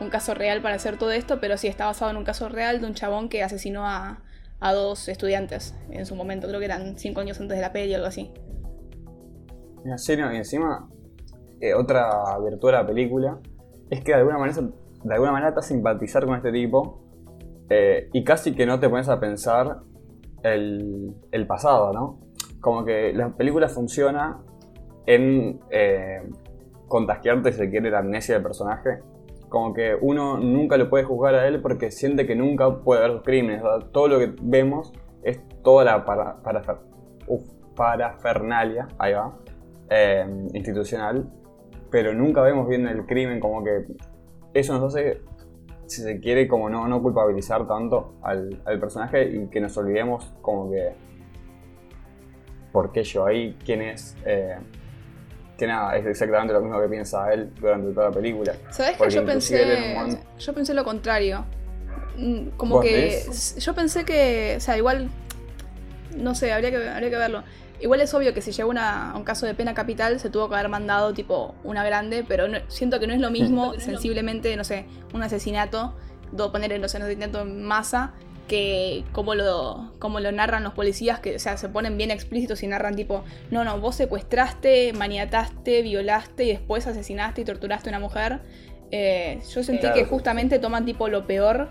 un caso real para hacer todo esto? Pero sí, está basado en un caso real de un chabón que asesinó a, dos estudiantes en su momento, creo que eran cinco años antes de la peli o algo así. Sí, y encima, eh, otra virtud de la película es que de alguna manera, de alguna manera te hace simpatizar con este tipo eh, y casi que no te pones a pensar el, el pasado, ¿no? Como que la película funciona en eh, contagiarte, si se quiere, la amnesia del personaje. Como que uno nunca lo puede juzgar a él porque siente que nunca puede haber crímenes. todo lo que vemos es toda la para, para, parafernalia, ahí va, eh, institucional, pero nunca vemos bien el crimen, como que eso nos hace, si se quiere, como no, no culpabilizar tanto al, personaje y que nos olvidemos como que por qué yo ahí, quién es. Eh, que nada, es exactamente lo mismo que piensa él durante toda la película. ¿Sabes que yo pensé, yo pensé lo contrario? Mm, como que yo pensé que, o sea, igual, no sé, habría que, habría que verlo. Igual es obvio que si llega una, a un caso de pena capital se tuvo que haber mandado tipo una grande, pero siento que no es lo mismo sensiblemente, no sé, un asesinato, do, poner en los asesinatos en masa, que como lo, como lo narran los policías, que o sea, se ponen bien explícitos y narran tipo, no, no, vos secuestraste, maniataste, violaste y después asesinaste y torturaste a una mujer. Eh, yo sentí que justamente toman tipo lo peor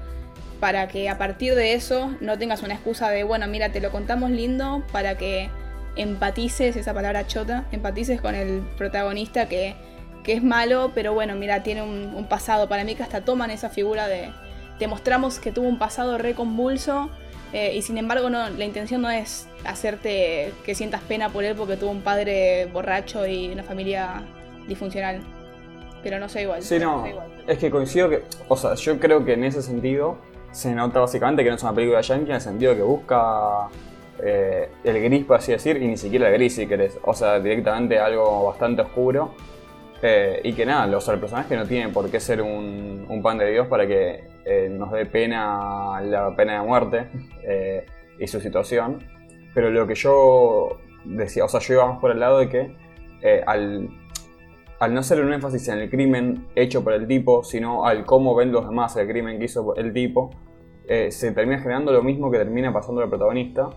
para que a partir de eso no tengas una excusa de, bueno, mira, te lo contamos lindo para que empatices, esa palabra chota, empatices con el protagonista que, que es malo, pero bueno, mira, tiene un pasado. Para mí que hasta toman esa figura de demostramos que tuvo un pasado re convulso eh, y sin embargo no, la intención no es hacerte que sientas pena por él porque tuvo un padre borracho y una familia disfuncional. Pero no sé igual. Sí, no, es que coincido que, o sea, yo creo que en ese sentido se nota básicamente que no es una película yankee en el sentido de que busca eh, el gris, por así decir, y ni siquiera el gris si querés. O sea, directamente algo bastante oscuro. Eh, y que nada, los, el personaje no tiene por qué ser un, pan de Dios para que eh, nos dé pena la pena de muerte y su situación. Pero lo que yo decía, o sea, yo iba más por el lado de que al, al no ser un énfasis en el crimen hecho por el tipo, sino al cómo ven los demás el crimen que hizo el tipo, se termina generando lo mismo que termina pasando al protagonista,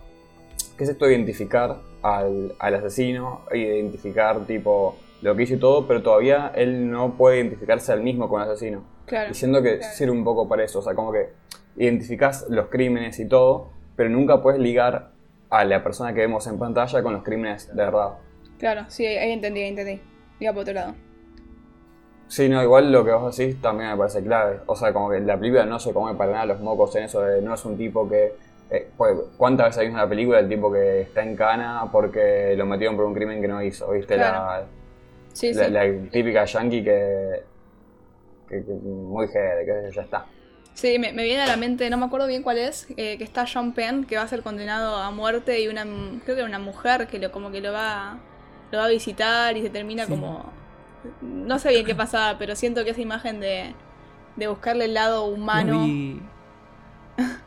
que es esto de identificar al, al asesino, identificar tipo lo que hizo y todo, pero todavía él no puede identificarse al mismo con el asesino. Claro. Diciendo que sirve un poco para eso, o sea, como que identificás los crímenes y todo, pero nunca puedes ligar a la persona que vemos en pantalla con los crímenes de verdad. Claro, sí, ahí entendí, ahí entendí. Iba por otro lado. Sí, no, igual lo que vos decís también me parece clave. O sea, como que la película no se come para nada los mocos en eso de no es un tipo que eh, pues, ¿Cuántas veces hay una película del tipo que está en cana porque lo metieron por un crimen que no hizo? ¿Viste? La, Sí, la, sí. la típica yankee que, que, que muy jede, que ya está. Sí, me, me viene a la mente, no me acuerdo bien cuál es, eh, que está John Penn, que va a ser condenado a muerte y una, creo que una mujer que lo, como que lo va, lo va a visitar y se termina Sí. como, no sé bien qué pasaba, pero siento que esa imagen de, de buscarle el lado humano. La vi,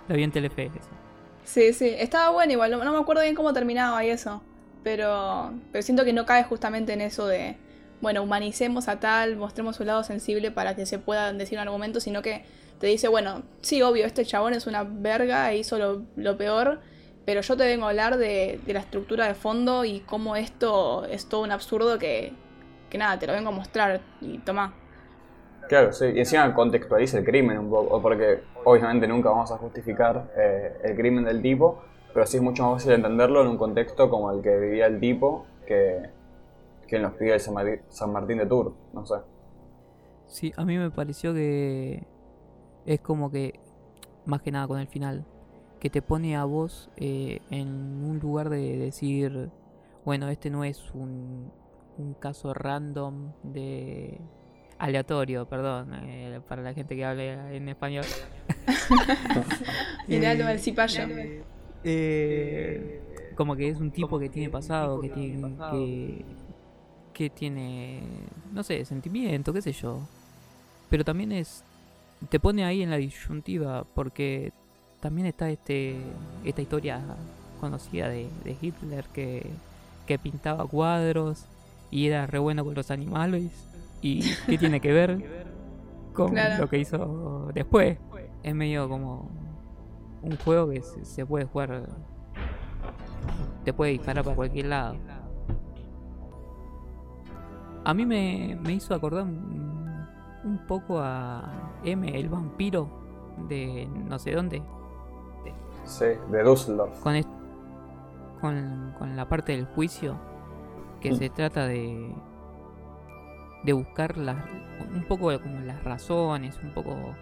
la vi en Telefe. eso. Sí, sí, estaba bueno igual, no, me acuerdo bien cómo terminaba y eso, pero, pero siento que no cae justamente en eso de, bueno, humanicemos a tal, mostremos su lado sensible para que se pueda decir un argumento, sino que te dice, bueno, sí, obvio, este chabón es una verga e hizo lo, lo peor, pero yo te vengo a hablar de, de la estructura de fondo y cómo esto es todo un absurdo que, que nada, te lo vengo a mostrar y toma. Claro, sí. Y encima contextualiza el crimen un poco, porque obviamente nunca vamos a justificar eh, el crimen del tipo, pero sí es mucho más fácil entenderlo en un contexto como el que vivía el tipo que, que en los pibes de San Martín, de Tours, no sé. Sí, a mí me pareció que es como que, más que nada con el final, que te pone a vos eh, en un lugar de decir, bueno, este no es un, un caso random de aleatorio, perdón, eh, para la gente que habla en español. Mirá Eh, lo del cipayo. eh, como que es un tipo que tiene pasado, que tiene, que, que tiene, no sé, sentimiento, qué sé yo. Pero también es, te pone ahí en la disyuntiva, porque también está este, esta historia conocida de, de Hitler que, que pintaba cuadros y era re bueno con los animales. ¿Y qué tiene que ver con Claro. lo que hizo después? Es medio como un juego que se, puede jugar. Te puede disparar para cualquier lado. A mí me, me hizo acordar un, un poco a M, el vampiro de no sé dónde. Sí, de Dusseldorf. Con, con, con la parte del juicio que Mm. se trata de de buscar las un poco como las razones un poco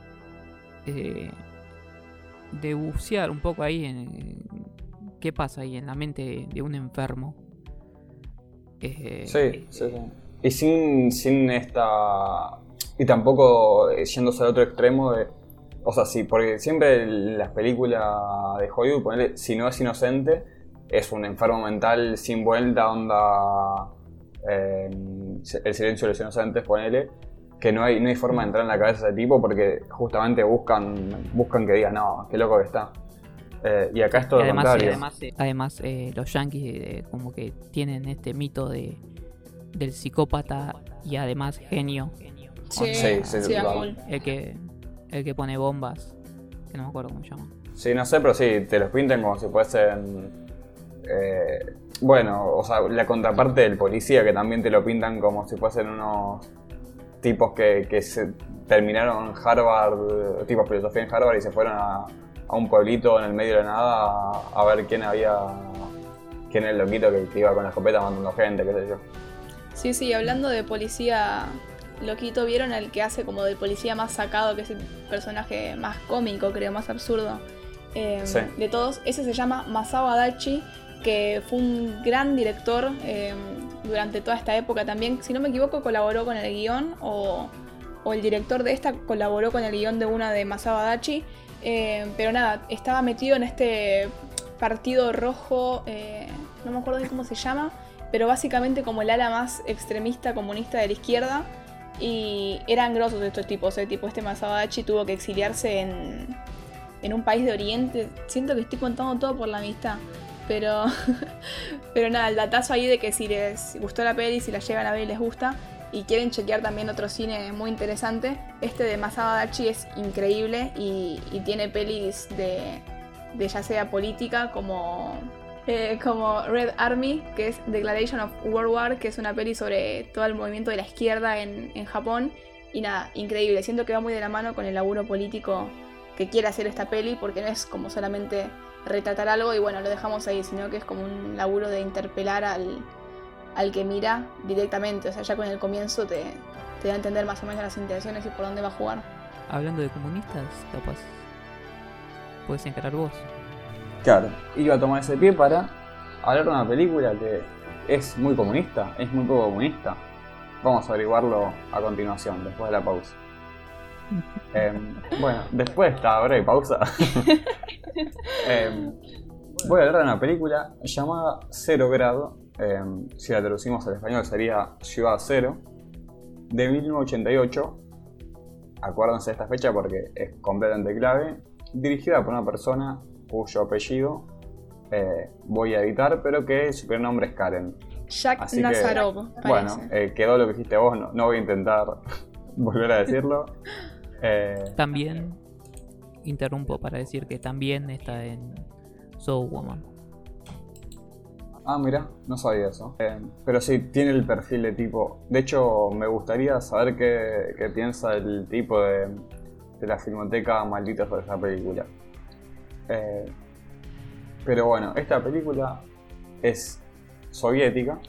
eh, de bucear un poco ahí en qué pasa ahí en la mente de un enfermo Eh, Sí, sí, sí. Y sin, sin esta. Y tampoco eh, yéndose al otro extremo de. O sea, sí, porque siempre las películas de Hollywood, ponele, si no es inocente, es un enfermo mental sin vuelta, onda. eh, el silencio de los inocentes, ponele. Que no hay, no hay forma de entrar en la cabeza de ese tipo porque justamente buscan, buscan que diga, no, qué loco que está. Eh, y acá es todo y lo además, contrario. además, eh, además, eh, los yankees eh, como que tienen este mito de del psicópata y además genio Sí, Sí, sí, el que el que pone bombas que no me acuerdo cómo se llama Sí, no sé, pero sí, te los pintan como si fuesen. Bueno, o sea, la contraparte del policía, que también te lo pintan como si fuesen unos tipos que, que se terminaron Harvard, tipos filosofía en Harvard y se fueron a, a un pueblito en el medio de la nada a, a ver quién había. quién era el loquito que, que iba con la escopeta matando gente, qué sé yo. Sí, sí, hablando de policía loquito, ¿vieron el que hace como del policía más sacado, que es el personaje más cómico, creo, más absurdo eh, Sí. de todos? Ese se llama Masao Adachi, que fue un gran director eh, durante toda esta época también. Si no me equivoco, colaboró con el guion o, el director de esta colaboró con el guion de una de Masao Adachi. Eh, pero nada, estaba metido en este partido rojo, eh, no me acuerdo bien cómo se llama, pero básicamente como el ala más extremista comunista de la izquierda. Y eran grosos estos tipos, ¿eh? tipo este Masao Adachi tuvo que exiliarse en, en un país de Oriente. Siento que estoy contando todo por la amistad. Pero, pero nada, el datazo ahí de que si les gustó la peli, si la llegan a ver y les gusta, y quieren chequear también otro cine muy interesante, este de Masao Adachi es increíble y, y tiene pelis de, de, ya sea política como, eh, como Red Army, que es Declaration of World War, que es una peli sobre todo el movimiento de la izquierda en, en Japón. Y nada, increíble. Siento que va muy de la mano con el laburo político que quiere hacer esta peli, porque no es como solamente retratar algo y bueno, lo dejamos ahí, sino que es como un laburo de interpelar al, al que mira directamente, o sea, ya con el comienzo te, te da a entender más o menos las intenciones y por dónde va a jugar. Hablando de comunistas, capaz, puedes encarar vos. Claro, iba a tomar ese pie para hablar de una película que es muy comunista, es muy poco comunista. Vamos a averiguarlo a continuación, después de la pausa. Eh, bueno, después de esta breve pausa, eh, voy a hablar de una película llamada Cero Grado. Eh, si la traducimos al español sería Ciudad Cero, de 1988. Acuérdense de esta fecha porque es completamente clave. Dirigida por una persona cuyo apellido eh, voy a editar, pero que su primer nombre es Karen. Jack Así que, Nazarov, Bueno, eh, quedó lo que dijiste vos, no, no voy a intentar volver a decirlo. Eh, También interrumpo para decir que también está en Soul Woman. ah, mira, no sabía eso. Eh, pero sí, tiene el perfil de tipo. De hecho, me gustaría saber qué, qué piensa el tipo de, de la filmoteca maldita sobre esta película. Eh, pero bueno, esta película es soviética.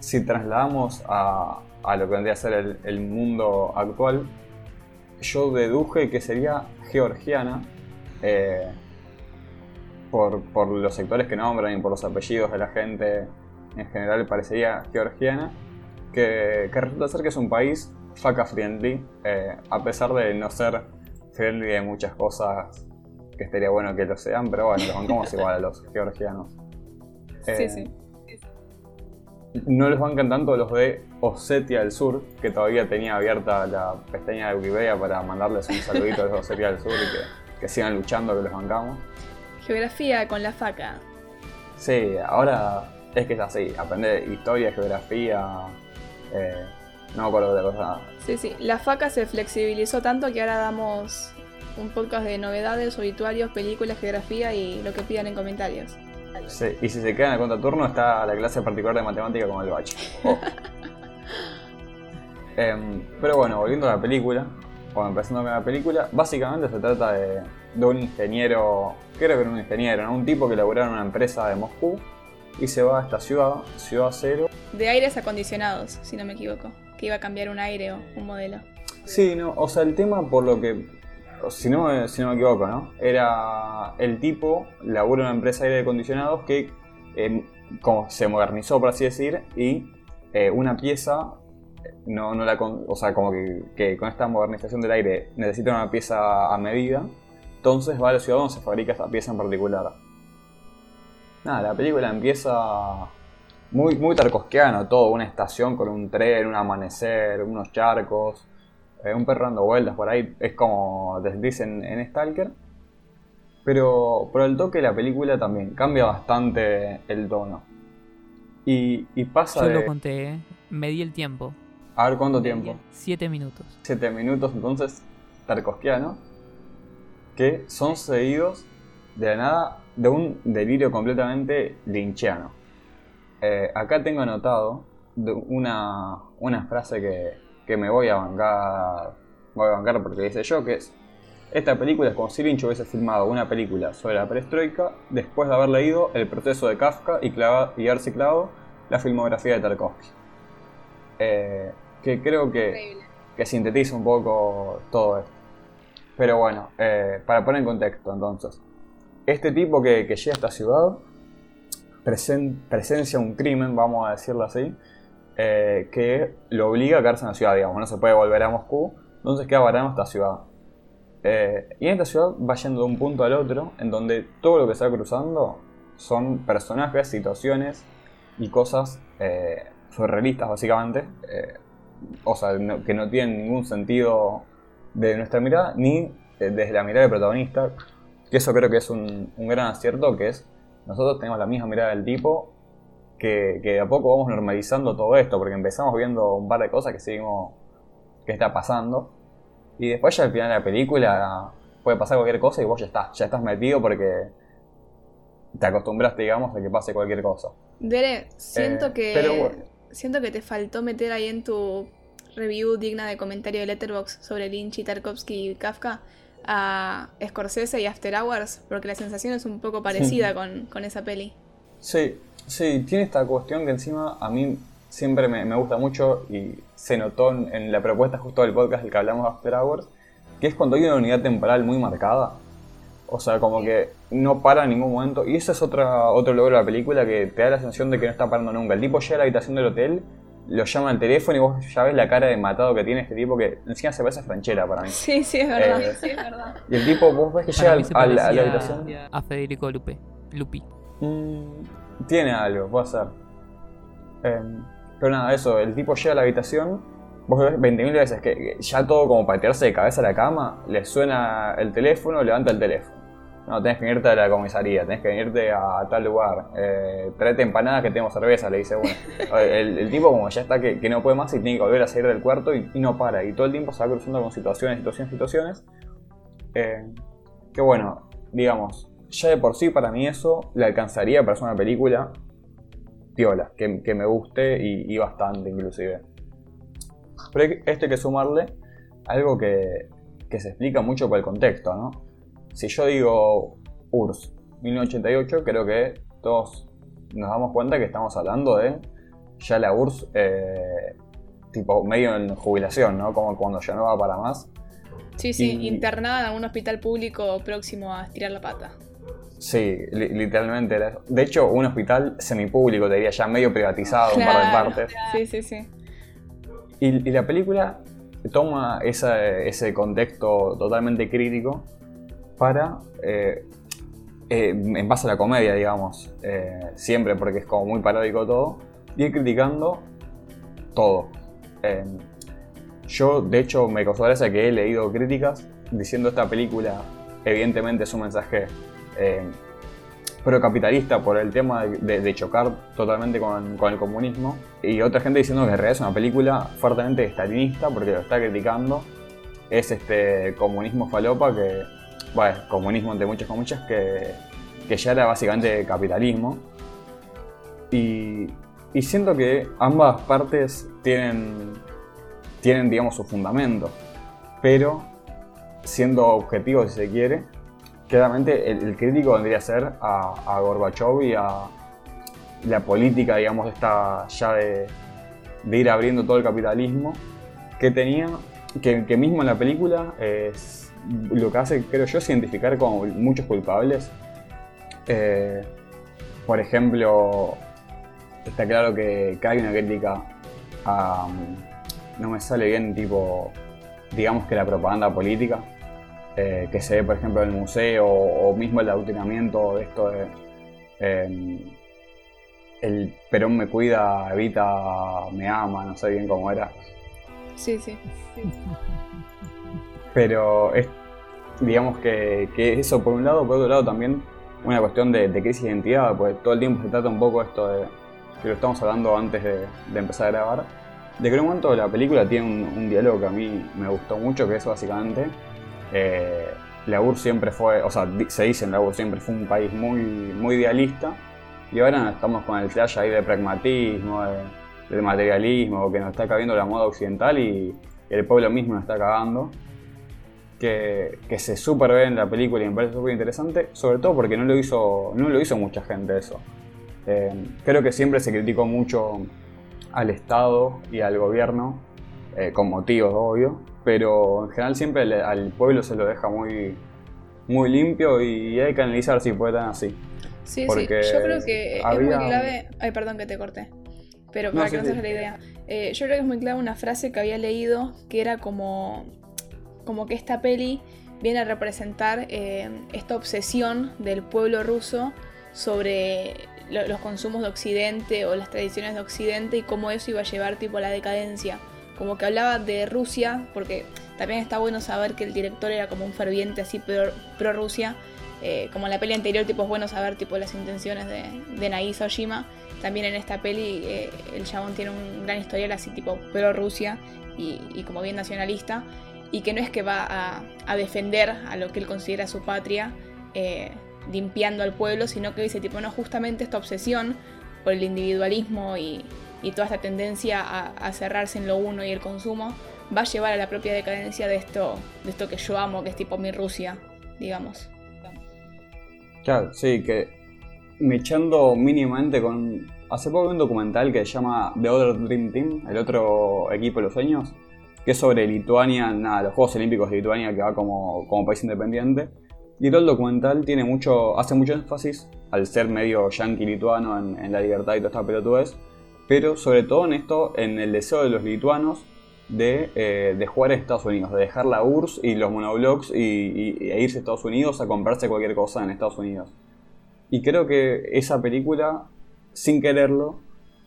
Si trasladamos a, a lo que vendría a ser el, el mundo actual, yo deduje que sería georgiana. eh, por, por los sectores que nombran y por los apellidos de la gente en general parecería georgiana, que, que resulta ser que es un país faca friendly, eh, a pesar de no ser friendly de muchas cosas que estaría bueno que lo sean, pero bueno, los bancamos igual a los georgianos. Sí, Eh, sí. No les bancan tanto los de Osetia del Sur, que todavía tenía abierta la pestaña de Wikipedia para mandarles un saludito a los de Osetia del Sur y que, que sigan luchando, que los bancamos. Geografía con la faca. Sí, ahora es que es así, aprender historia, geografía, eh, no me acuerdo de cosa. Sí, sí. La faca se flexibilizó tanto que ahora damos un podcast de novedades, obituarios, películas, geografía y lo que pidan en comentarios. Sí, y si se quedan a contraturno está la clase particular de matemática con el bache. Ojo. Em, pero bueno, volviendo a la película, o empezando con la película, básicamente se trata de, de un ingeniero, creo que era un ingeniero, ¿no? un tipo que laburaba en una empresa de Moscú y se va a esta ciudad, Ciudad Cero. De aires acondicionados, si no me equivoco. Que iba a cambiar un aire o un modelo. Sí, no, o sea, el tema por lo que, si no, me- si no me equivoco, ¿no? Era el tipo, labura en una empresa de aire acondicionados que eh, como se modernizó, por así decir, y eh, una pieza, no, no la con- o sea, como que, con esta modernización del aire necesita una pieza a medida, entonces va a la ciudad donde se fabrica esta pieza en particular. Nada, la película empieza muy, muy tarkovskiano, todo, una estación con un tren, un amanecer, unos charcos, eh, un perro dando vueltas por ahí, es como dicen en Stalker. Pero por el toque de la película también cambia bastante el tono. Y, y pasa Yo de... lo conté, ¿eh? medí el tiempo. A ver cuánto tiempo. Siete minutos. 7 minutos entonces tarkovskiano que son seguidos de la nada de un delirio completamente linchiano. Eh, acá tengo anotado de una, una frase que, que me voy a bancar voy a bancar porque dice yo que es esta película es como si Lynch hubiese filmado una película sobre la perestroika después de haber leído El proceso de Kafka y, clava- y haber ciclado la filmografía de Tarkovsky. Eh, que creo que que sintetiza un poco todo esto. Pero bueno, eh, para poner en contexto entonces, este tipo que, que llega a esta ciudad presen- presencia un crimen, vamos a decirlo así, eh, que lo obliga a quedarse en la ciudad, digamos, no se puede volver a Moscú Entonces queda varado en esta ciudad. Eh, y en esta ciudad va yendo de un punto al otro, en donde todo lo que se va cruzando son personajes, situaciones y cosas eh, surrealistas, básicamente. o sea, que no tienen ningún sentido de nuestra mirada, ni desde la mirada del protagonista. Que eso creo que es un gran acierto, que es nosotros tenemos la misma mirada del tipo, que, que de a poco vamos normalizando todo esto, porque empezamos viendo un par de cosas que seguimos, que está pasando, y después ya al final de la película puede pasar cualquier cosa y vos ya estás, ya estás metido porque te acostumbraste, digamos, a que pase cualquier cosa. Dere, siento Eh, que. pero bueno. Siento que te faltó meter ahí en tu review digna de comentario de Letterboxd sobre Lynch y Tarkovsky y Kafka a Scorsese y After Hours, porque la sensación es un poco parecida con, con esa peli. Sí, sí, tiene esta cuestión que encima a mí siempre me, me gusta mucho y se notó en, en la propuesta justo del podcast del que hablamos de After Hours, que es cuando hay una unidad temporal muy marcada. O sea, como que no para en ningún momento. Y ese es otra, otro logro de la película que te da la sensación de que no está parando nunca. El tipo llega a la habitación del hotel, lo llama al teléfono y vos ya ves la cara de matado que tiene este tipo que encima se parece a Franchera para mí. Sí, sí, es verdad. Eh, sí, es verdad. Y el tipo, vos ves que llega Para a, la, a la parecía habitación. a Federico Lupe. Lupi. Mm, tiene algo, puede ser. Em, pero nada, eso, el tipo llega a la habitación, vos ves 20.000 veces que, ya todo como para tirarse de cabeza a la cama, le suena el teléfono, levanta el teléfono. No, tenés que venirte a la comisaría, tenés que venirte a tal lugar, eh, tráete empanadas que tenemos cerveza, le dice bueno. El, el tipo como ya está que, que no puede más y tiene que volver a salir del cuarto y, y no para, y todo el tiempo se va cruzando con situaciones, situaciones, situaciones. Eh, que bueno, digamos, ya de por sí para mí eso le alcanzaría para hacer una película piola, que, que me guste y, y bastante inclusive. Pero hay esto hay que sumarle algo que, que se explica mucho por el contexto, ¿no? Si yo digo URSS 1988, creo que todos nos damos cuenta que estamos hablando de ya la URSS eh, tipo medio en jubilación, ¿no? Como cuando ya no va para más. Sí, sí, Y- internada en algún hospital público próximo a estirar la pata. Sí, li- literalmente era eso. De hecho, un hospital semipúblico, te diría ya medio privatizado, un par de Claro. partes. Sí, sí, sí. Y, y la película toma esa- ese contexto totalmente crítico para, eh, eh, en base a la comedia, digamos, eh, siempre porque es como muy paródico todo, ir criticando todo. Eh, yo, de hecho, me causó gracia que he leído críticas diciendo esta película, evidentemente es un mensaje eh, procapitalista por el tema de, chocar totalmente con, con el comunismo. Y otra gente diciendo que en realidad es una película fuertemente estalinista porque lo está criticando. Es este comunismo falopa que, bueno, comunismo entre muchas comillas, que, que ya era básicamente capitalismo. Y, y siento que ambas partes tienen, tienen, digamos, su fundamento. Pero, siendo objetivo si se quiere, claramente el, crítico vendría a ser a, a Gorbachev y a la política, digamos, esta ya de, ir abriendo todo el capitalismo que tenía, que, mismo en la película es, lo que hace, creo yo, es identificar como muchos culpables. Eh, por ejemplo, está claro que, que hay una crítica a... No me sale bien, tipo, digamos que la propaganda política, eh, que se ve, por ejemplo, en el museo o mismo el adoctrinamiento de esto de... eh, el Perón me cuida, Evita me ama, no sé bien cómo era. Sí, sí. Pero es, digamos que, que eso por un lado, por otro lado también una cuestión de, de crisis de identidad, pues todo el tiempo se trata un poco esto de, que lo estamos hablando antes de, de empezar a grabar, de que en un momento la película tiene un, un diálogo que a mí me gustó mucho, que es básicamente, eh, la siempre fue, o sea, se dice en la siempre fue un país muy, muy idealista, y ahora estamos con el flash ahí de pragmatismo, de, materialismo, que nos está cayendo la moda occidental y el pueblo mismo nos está cagando. Que, que se super ve en la película y me parece súper interesante, sobre todo porque no lo hizo, no lo hizo mucha gente eso. Eh, creo que siempre se criticó mucho al Estado y al gobierno, eh, con motivos, obvio, pero en general siempre al pueblo se lo deja muy, muy limpio y hay que analizar si puede tan así. Sí, Porque sí. Yo creo que es muy clave. Ay, perdón que te corté. Pero No, para sí, que no sí. la idea. Eh, yo creo que es muy clave una frase que había leído que era como. como que esta peli viene a representar eh, esta obsesión del pueblo ruso sobre los consumos de Occidente o las tradiciones de Occidente y cómo eso iba a llevar tipo a la decadencia. Como que hablaba de Rusia, porque también está bueno saber que el director era como un ferviente así pro, Rusia. Eh, como en la peli anterior, tipo, es bueno saber tipo las intenciones de, de Nagisa. También en esta peli eh, el chabón tiene un gran historial así tipo pro Rusia y, como bien nacionalista. Y que no es que va a, defender a lo que él considera su patria, eh, limpiando al pueblo, sino que dice tipo, no, justamente esta obsesión por el individualismo y, toda esta tendencia a, cerrarse en lo uno y el consumo, va a llevar a la propia decadencia de esto, de esto que yo amo, que es tipo mi Rusia, digamos. Claro, sí, que me echando mínimamente con... Hace poco vi un documental que se llama The Other Dream Team, el otro equipo de los sueños, que es sobre Lituania, nada, los Juegos Olímpicos de Lituania, que va como, como país independiente. Y todo el documental tiene mucho, hace mucho énfasis, al ser medio yankee lituano en, la libertad y toda esta pelotudez, pero sobre todo en esto, en el deseo de los lituanos de, eh, de jugar en Estados Unidos, de dejar la URSS y los monoblocks y, e irse a Estados Unidos a comprarse cualquier cosa en Estados Unidos. Y creo que esa película, sin quererlo,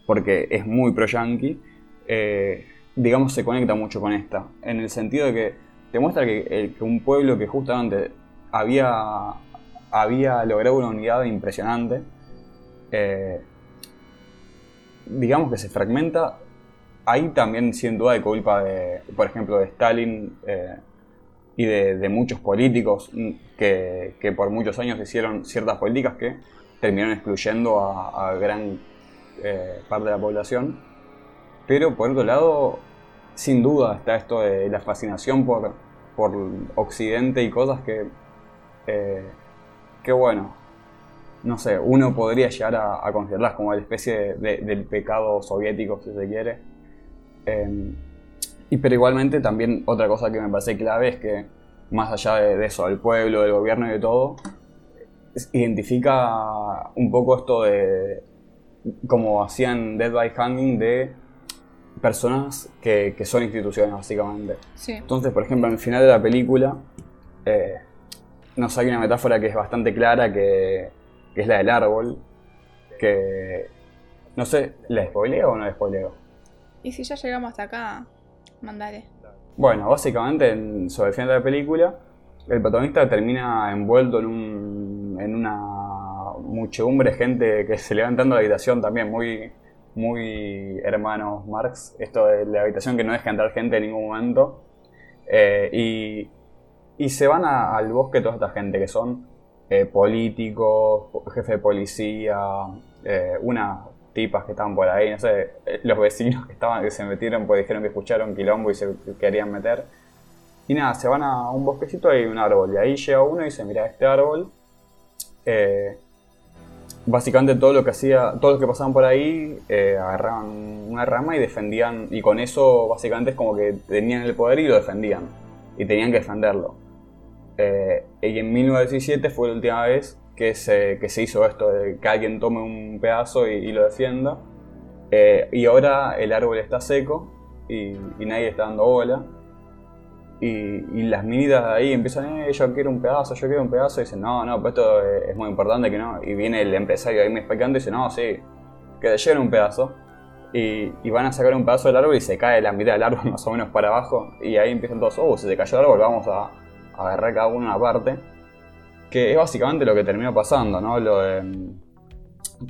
porque es muy pro-yankee, eh, digamos, se conecta mucho con esta, en el sentido de que te muestra que un pueblo que justamente había, había logrado una unidad impresionante. Eh, digamos que se fragmenta. Ahí también, sin duda, de culpa de, por ejemplo, de Stalin eh, y de, muchos políticos que, por muchos años hicieron ciertas políticas que terminaron excluyendo a, gran eh, parte de la población. Pero por otro lado, sin duda está esto de la fascinación por, por Occidente y cosas que eh, que bueno, no sé, uno podría llegar a, considerarlas como la especie del pecado soviético, si se quiere. Em, y pero igualmente también otra cosa que me parece clave es que más allá de, eso, del pueblo, del gobierno y de todo, identifica un poco esto de como hacían Dead by Hanging de personas que, son instituciones básicamente. Entonces, por ejemplo, en el final de la película, eh, nos hay una metáfora que es bastante clara, que, es la del árbol, que no sé, ¿la spoileo o no la spoileo? Y si ya llegamos hasta acá, mandale. Bueno, básicamente sobre el final de la película, el protagonista termina envuelto en, un, en una muchedumbre de gente que se levantando la habitación también, muy, muy hermanos Marx, esto de la habitación que no deja entrar gente en ningún momento. Eh, y y se van al bosque toda esta gente que son eh, políticos, jefe de policía, eh, unas tipas que estaban por ahí, no sé, eh, los vecinos que estaban que se metieron porque dijeron que escucharon quilombo y se querían meter. Y nada, se van a un bosquecito hay un árbol. Y ahí llega uno y dice, mira, este árbol. básicamente todo lo que hacía, todos los que pasaban por ahí agarraban una rama y defendían. Y con eso básicamente es como que tenían el poder y lo defendían. Y tenían que defenderlo. Eh, y en 1917 fue la última vez que se, que se hizo esto, de que alguien tome un pedazo y, lo defienda. Eh, y ahora el árbol está seco y, nadie está dando bola. Y, las minitas de ahí empiezan, eh, yo quiero un pedazo, yo quiero un pedazo. Y dicen, no, no, pues esto es muy importante que no. Y viene el empresario ahí me explicando y dice, no, sí, que te lleven un pedazo. Y, van a sacar un pedazo del árbol y se cae la mitad del árbol más o menos para abajo. Y ahí empiezan todos, oh, se te cayó el árbol, vamos a, agarrar cada uno una parte, que es básicamente lo que terminó pasando, ¿no? Lo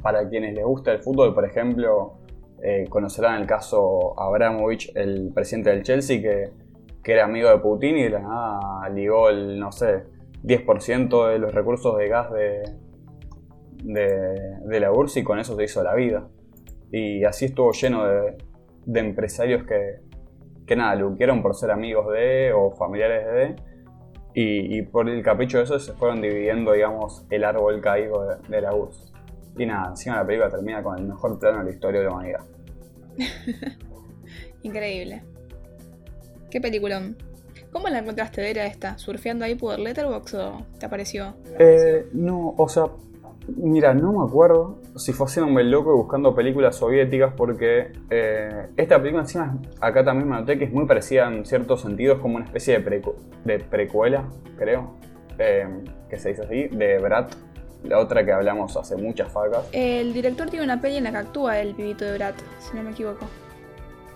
para quienes les gusta el fútbol, por ejemplo, eh, conocerán el caso Abramovich, el presidente del Chelsea, que, era amigo de Putin y de la nada ligó el, no sé, 10% de los recursos de gas de, de, la URSS y con eso se hizo la vida. Y así estuvo lleno de, de empresarios que, que nada, luquieron por ser amigos de o familiares de y, por el capricho de eso se fueron dividiendo, digamos, el árbol caído de, la URSS. Y nada, encima la película termina con el mejor plano de la historia de la humanidad. Increíble. ¿Qué peliculón? ¿Cómo la encontraste? ¿Era esta? ¿Surfeando ahí por Letterboxd o te apareció? Eh, no, o sea, Mira, no me acuerdo si fue haciéndome loco y buscando películas soviéticas porque eh, esta película encima, acá también me noté que es muy parecida en ciertos sentidos como una especie de, precu- de precuela, creo, eh, que se dice así, de Brat, la otra que hablamos hace muchas facas. El director tiene una peli en la que actúa el pibito de Brat, si no me equivoco.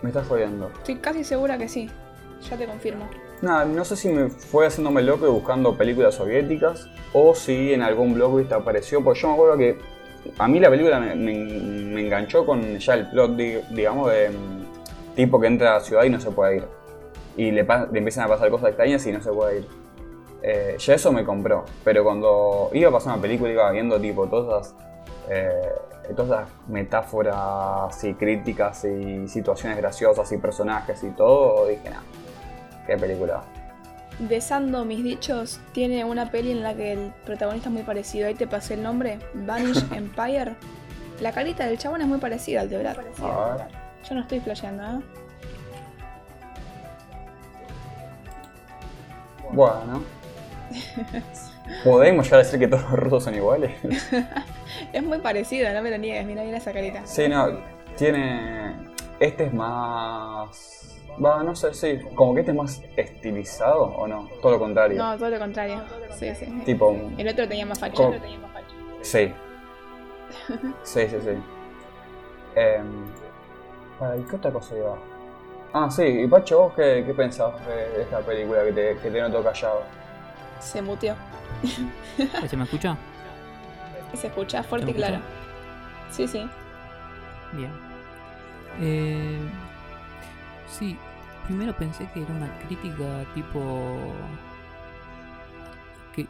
Me estás jodiendo. Estoy casi segura que sí. Ya te confirmo. Nada, no sé si me fue haciéndome loco y buscando películas soviéticas o si en algún blog viste apareció, porque yo me acuerdo que a mí la película me, me- enganchó con ya el plot, di- digamos, de mm, tipo que entra a la ciudad y no se puede ir. Y le, empiezan a pasar cosas extrañas y no se puede ir. Eh, ya eso me compró, pero cuando iba a pasar una película iba viendo tipo todas eh, todas esas metáforas y críticas y situaciones graciosas y personajes y todo, dije, nada, qué película. Besando mis dichos, tiene una peli en la que el protagonista es muy parecido. Ahí te pasé el nombre, Vanish Empire. La carita del chabón es muy parecida al de Brad. A. Yo no estoy flasheando, ¿eh? Bueno. ¿Podemos ya decir que todos los rusos son iguales? Es muy parecido, no me lo niegues. Mira, mira esa carita. sí, no. Tiene. Este es más. Va, no sé, sí. Como que este es más estilizado o no. Todo lo contrario. No, todo lo contrario. Sí, sí. Tipo. El otro tenía más facha. ¿Cómo? El otro tenía más facha. Sí. Sí, sí, sí. Em, ¿Y qué otra cosa iba? Ah, sí. Y Pacho, ¿vos qué, qué pensás de esta película que te, que te noto callado? Se muteó. ¿Se me escucha? Se escucha fuerte y claro. Sí, sí. Bien. Eh, sí, primero pensé que era una crítica tipo.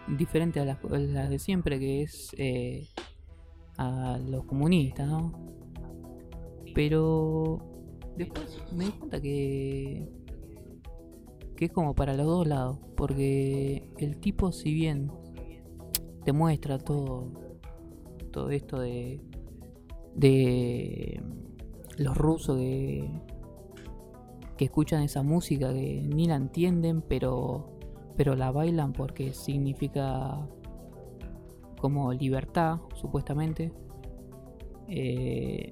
Diferente a las, a las de siempre, que es eh, a los comunistas, ¿no? Pero después me di cuenta que. que es como para los dos lados, porque el tipo, si bien te muestra todo, todo esto de de los rusos que, que escuchan esa música que ni la entienden, pero, pero la bailan porque significa como libertad, supuestamente. Eh,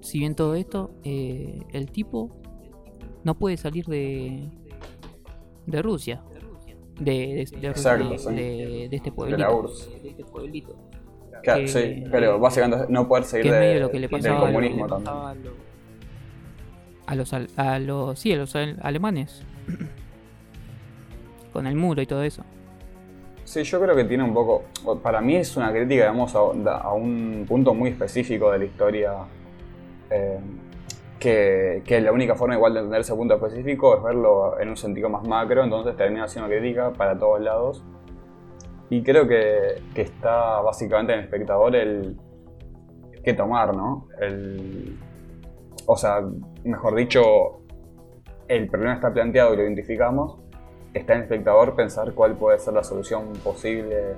si bien todo esto, eh, el tipo no puede salir de, de Rusia. De, de, de Rusia, Exacto, de- sí. de- de este De pueblito. la URSS. de este pueblito Claro, que- sí, pero básicamente no poder seguir de- medio lo que le del comunismo le también. A lo- a los a los sí a los al- alemanes con el muro y todo eso Sí, yo creo que tiene un poco. Para mí es una crítica, digamos, a, a un punto muy específico de la historia. eh, que, que la única forma igual de entender ese punto específico es verlo en un sentido más macro, entonces termina siendo crítica para todos lados. Y creo que, que está básicamente en el espectador el que tomar, ¿no? El, o sea, mejor dicho, el problema está planteado y lo identificamos, está en espectador pensar cuál puede ser la solución posible.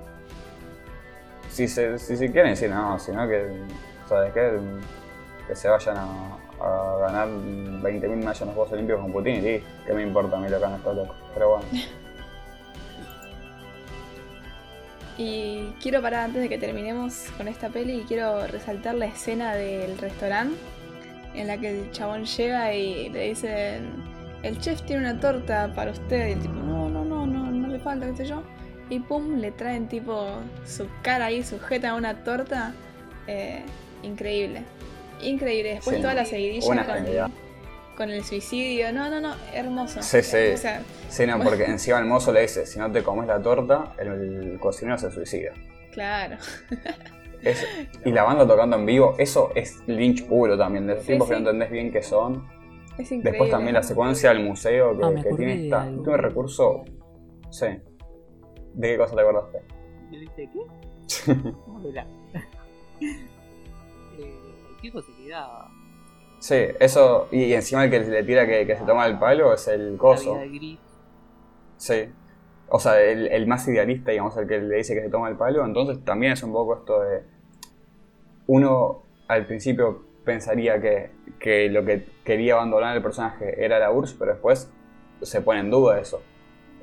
Si se, si quieren decir, no, sino que, ¿sabes qué? Que se vayan a, ganar 20.000 medallas en los Juegos Olímpicos con Putin y listo. ¿Qué me importa a mí lo que han estado locos? Pero bueno. Y quiero parar antes de que terminemos con esta peli y quiero resaltar la escena del restaurante en la que el chabón llega y le dicen el chef tiene una torta para usted y el tipo no, no, no, no, no le falta, qué sé yo. Y pum, le traen tipo su cara ahí sujeta a una torta. Eh, increíble. Increíble. Después Sí. toda la seguidilla con, el suicidio. No, no, no, hermoso. Sí, sí. O sea, Sí, no, porque encima el mozo le dice, si no te comes la torta, el, el cocinero se suicida. claro. Es- y la banda tocando en vivo, eso es Lynch puro también, de esos Sí, tiempos que no entendés bien qué son. Es increíble. Después también la secuencia del museo que, Ah, que tiene de esta, un recurso. Sí. ¿De qué cosa te acordaste? ¿Le dice qué? Hola. Eh, queda Sí, eso. Y, y encima el que le tira que, que se toma el palo es el coso. de Sí. O sea, el, el más idealista, digamos, el que le dice que se toma el palo. Entonces también es un poco esto de. Uno al principio pensaría que, que lo que quería abandonar el personaje era la URSS, pero después se pone en duda eso.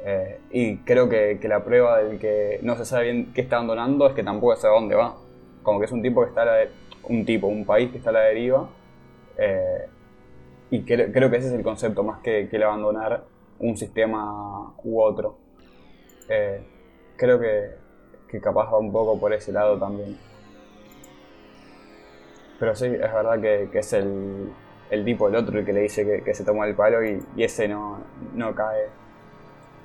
Eh, y creo que, que la prueba del que no se sabe bien qué está abandonando es que tampoco sabe a dónde va. Como que es un tipo que está a la de- un tipo, un país que está a la deriva. eh, y cre- creo que ese es el concepto, más que, que el abandonar un sistema u otro. Eh, creo que, que capaz va un poco por ese lado también. Pero sí, es verdad que, que es el, el tipo, el otro, el que le dice que, que se toma el palo y, y ese no, no cae.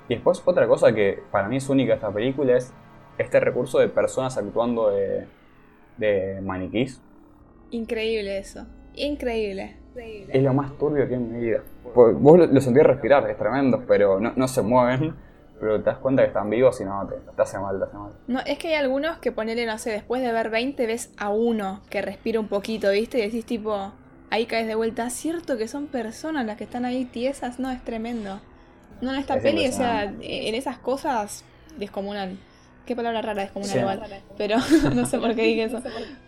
Y después otra cosa que para mí es única esta película es este recurso de personas actuando de, de maniquís. Increíble eso. Increíble. Es lo más turbio que he en mi vida. Vos lo, lo sentís respirar, es tremendo, pero no, no se mueven. Pero te das cuenta que están vivos y no, te, te hace mal, te hace mal. No, es que hay algunos que ponele, no sé, después de ver 20 ves a uno que respira un poquito, ¿viste? Y decís tipo, ahí caes de vuelta. ¿Cierto que son personas las que están ahí tiesas? No, es tremendo. No, en esta Es peli, o sea, en esas cosas, descomunal. Qué palabra rara, descomunal Sí. igual. Pero no sé por qué dije eso.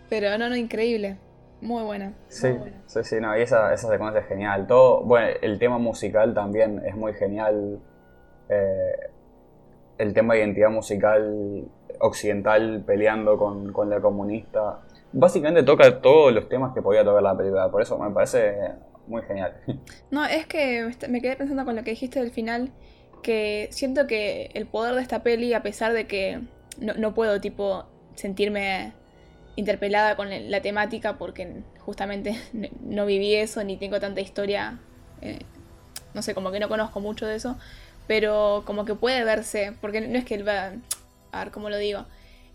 Pero no, no, increíble. Muy buena. Sí, sí, sí, no, y esa, esa secuencia es genial. Todo, bueno, el tema musical también es muy genial. Eh, el tema de identidad musical occidental peleando con, la comunista. Básicamente toca todos los temas que podía tocar la película, por eso me parece muy genial. No, es que me quedé pensando con lo que dijiste del final, que siento que el poder de esta peli, a pesar de que no, no puedo, tipo, sentirme interpelada con la temática, porque justamente no viví eso, ni tengo tanta historia, eh, no sé, como que no conozco mucho de eso, pero como que puede verse, porque no es que va, a ver cómo lo digo,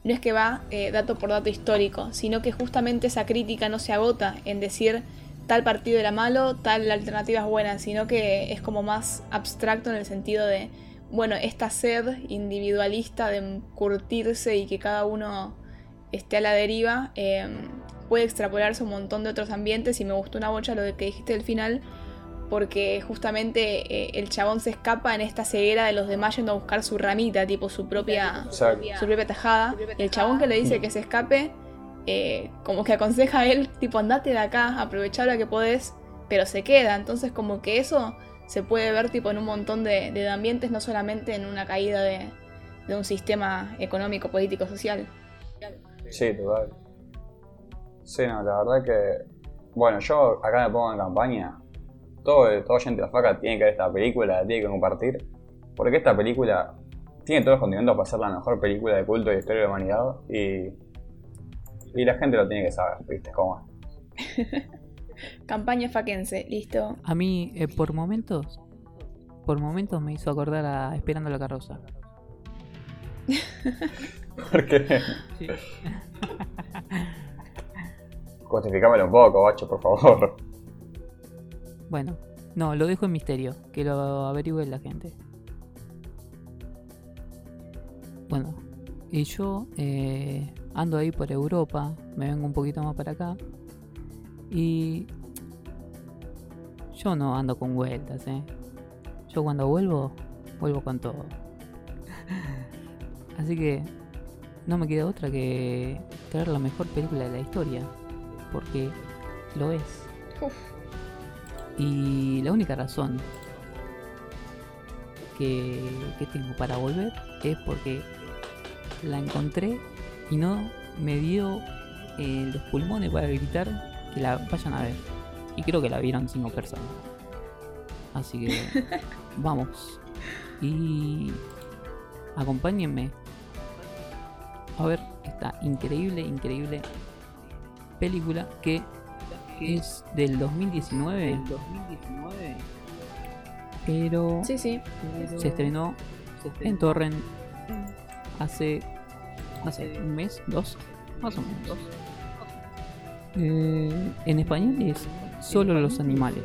no es que va eh, dato por dato histórico, sino que justamente esa crítica no se agota en decir tal partido era malo, tal alternativa es buena, sino que es como más abstracto en el sentido de, bueno, esta sed individualista de curtirse y que cada uno esté a la deriva, eh, puede extrapolarse un montón de otros ambientes y me gustó una bocha lo de que dijiste del final, porque justamente eh, el chabón se escapa en esta ceguera de los demás yendo a buscar su ramita, tipo su propia, su propia tajada. Y el chabón que le dice que se escape, eh, como que aconseja a él, tipo, andate de acá, aprovecha ahora que podés, pero se queda. Entonces, como que eso se puede ver, tipo, en un montón de, de ambientes, no solamente en una caída de, de un sistema económico, político, social. Sí, total. Sí, no, la verdad que. Bueno, yo acá me pongo en campaña. Todo, todo gente de la faca tiene que ver esta película, la tiene que compartir. Porque esta película tiene todos los condimentos para ser la mejor película de culto de la historia de la humanidad. Y. Y la gente lo tiene que saber, ¿viste? ¿Cómo es? Campaña faquense, listo. A mí, eh, por momentos, por momentos me hizo acordar a Esperando la carroza. Porque. Sí. Justificámelo un poco, bacho, por favor. Bueno, no, lo dejo en misterio, que lo averigüe la gente. Bueno, y yo eh, ando ahí por Europa, me vengo un poquito más para acá. Y yo no ando con vueltas, ¿eh? Yo cuando vuelvo, vuelvo con todo. Así que no me queda otra que traer la mejor película de la historia, porque lo es. Y la única razón que, que tengo para volver es porque la encontré y no me dio eh, los pulmones para gritar que la vayan a ver. Y creo que la vieron cinco personas. Así que vamos. Y acompáñenme a ver esta increíble, increíble película que es del 2019. Pero Sí, sí. se estrenó en Torrent hace, no sé, un mes, dos, más o menos. Eh, en español es Solo los animales.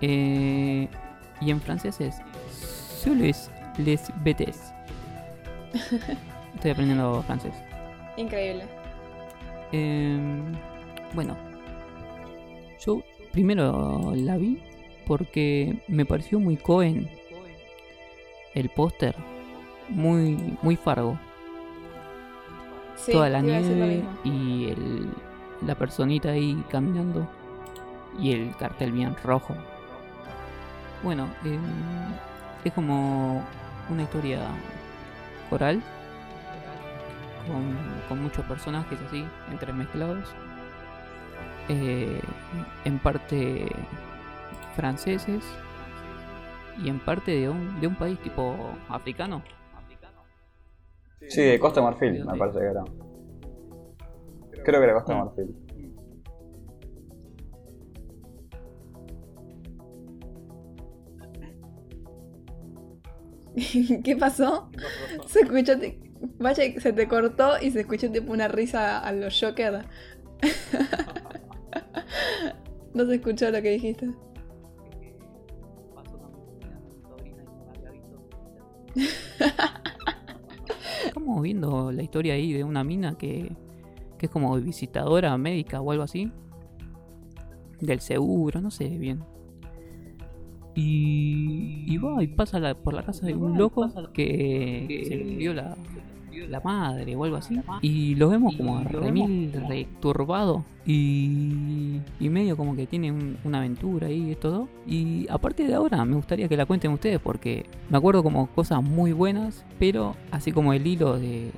Eh, y en francés es Seules les bêtes. Estoy aprendiendo francés. Increíble. Em, bueno, yo primero la vi porque me pareció muy Cohen el póster, muy muy Fargo, Sí, toda la nieve y el, la personita ahí caminando y el cartel bien rojo. Bueno, em, es como una historia coral con, con muchos personajes así, entremezclados. Eh, en parte franceses y en parte de un, de un país tipo africano. Sí, de Costa de Marfil, me parece que era. Creo que era Costa de Mm. Marfil. ¿Qué pasó? Se escuchó, vaya, se te cortó y se escuchó tipo una risa a los Joker. No se escuchó lo que dijiste. Estamos viendo la historia ahí de una mina que, que es como visitadora médica o algo así. Del seguro, no sé bien. Y, y va y pasa la- por la casa de un loco que se le murió la, la madre o algo así. Y lo vemos como remil returbado. Y, y medio como que tiene un- una aventura ahí, esto dos. Y a partir de ahora me gustaría que la cuenten ustedes porque me acuerdo como cosas muy buenas, pero así como el hilo de,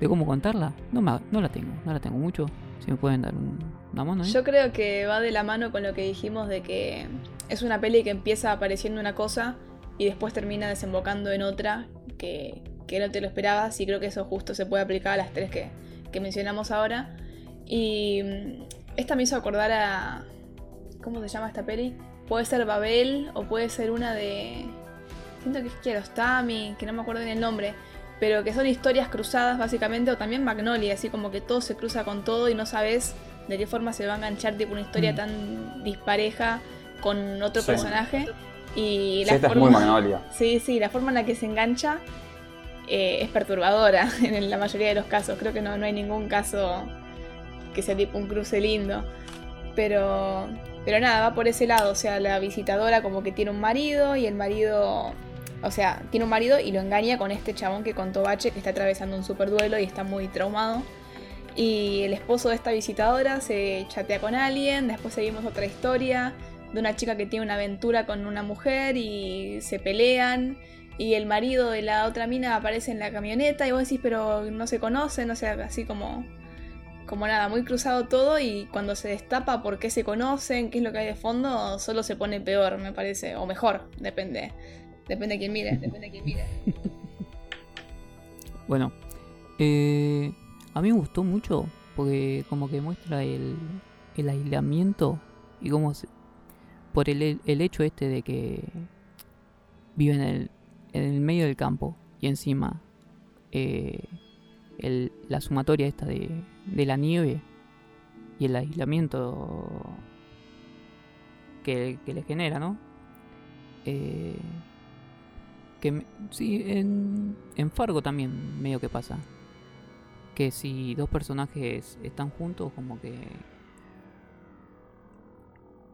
de cómo contarla, no, me, no la tengo, no la tengo mucho. Si me pueden dar un- una mano ahí. Yo creo que va de la mano con lo que dijimos de que es una peli que empieza apareciendo una cosa y después termina desembocando en otra que, que no te lo esperabas y creo que eso justo se puede aplicar a las tres que, que mencionamos ahora. Y mm, esta me hizo acordar a... ¿Cómo se llama esta peli? Puede ser Babel o puede ser una de... Siento que es Kiarostami, que no me acuerdo bien el nombre. Pero que son historias cruzadas básicamente, o también Magnolia, así como que todo se cruza con todo y no sabes de qué forma se va a enganchar tipo una historia Mm. tan dispareja con otro Sí. personaje. Y Sí, la esta es forma- muy Magnolia. Sí, sí, la forma en la que se engancha eh, es perturbadora en la mayoría de los casos. Creo que no, no hay ningún caso que sea tipo un cruce lindo. Pero, pero nada, va por ese lado. O sea, la visitadora como que tiene un marido y el marido... O sea, tiene un marido y lo engaña con este chabón que contó Bache que está atravesando un super duelo y está muy traumado. Y el esposo de esta visitadora se chatea con alguien. Después seguimos otra historia de una chica que tiene una aventura con una mujer y se pelean. Y el marido de la otra mina aparece en la camioneta y vos decís, pero no se conocen, o sea, así como, como nada, muy cruzado todo y cuando se destapa por qué se conocen, qué es lo que hay de fondo, solo se pone peor, me parece, o mejor, depende, depende de quién mire, depende de quién mire. Bueno, eh, a mí me gustó mucho porque como que muestra el, el aislamiento y cómo se- por el, el hecho este de que vive en el, en el medio del campo y encima eh, la sumatoria esta de, de la nieve y el aislamiento que, que le genera, ¿no? Eh, que me- sí, en, en Fargo también medio que pasa. Que si dos personajes están juntos, como que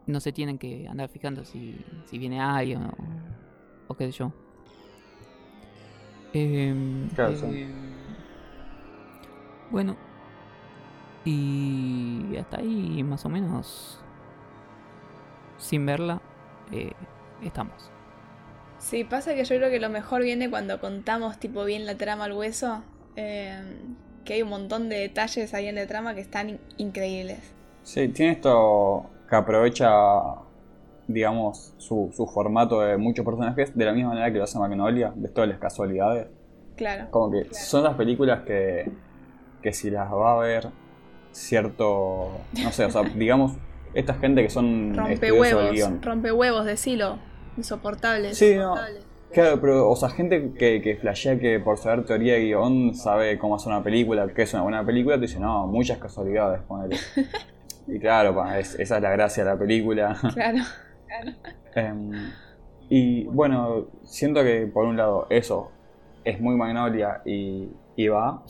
no se tienen que andar fijando si, si viene alguien o, o qué sé yo. Em, Claro, sí. em, bueno, y hasta ahí más o menos, sin verla, eh, estamos. Sí, pasa que yo creo que lo mejor viene cuando contamos tipo bien la trama al hueso, eh, que hay un montón de detalles ahí en la trama que están in- increíbles. Sí, tiene esto que aprovecha, digamos, su, su formato de muchos personajes de la misma manera que lo hace Magnolia, de todas las casualidades. Claro. Como que son las películas que, que si las va a ver cierto, no sé, o sea, digamos, esta gente que son Rompehuevos, rompehuevos de silo, insoportables. Sí, no. Claro, pero, o sea, gente que, que flashea que por saber teoría de guion sabe cómo hacer una película, que es una buena película, te dice, no, muchas casualidades, ponele. Y claro, es- esa es la gracia de la película. Claro. Em, y bueno, siento que por un lado eso es muy Magnolia y, y va.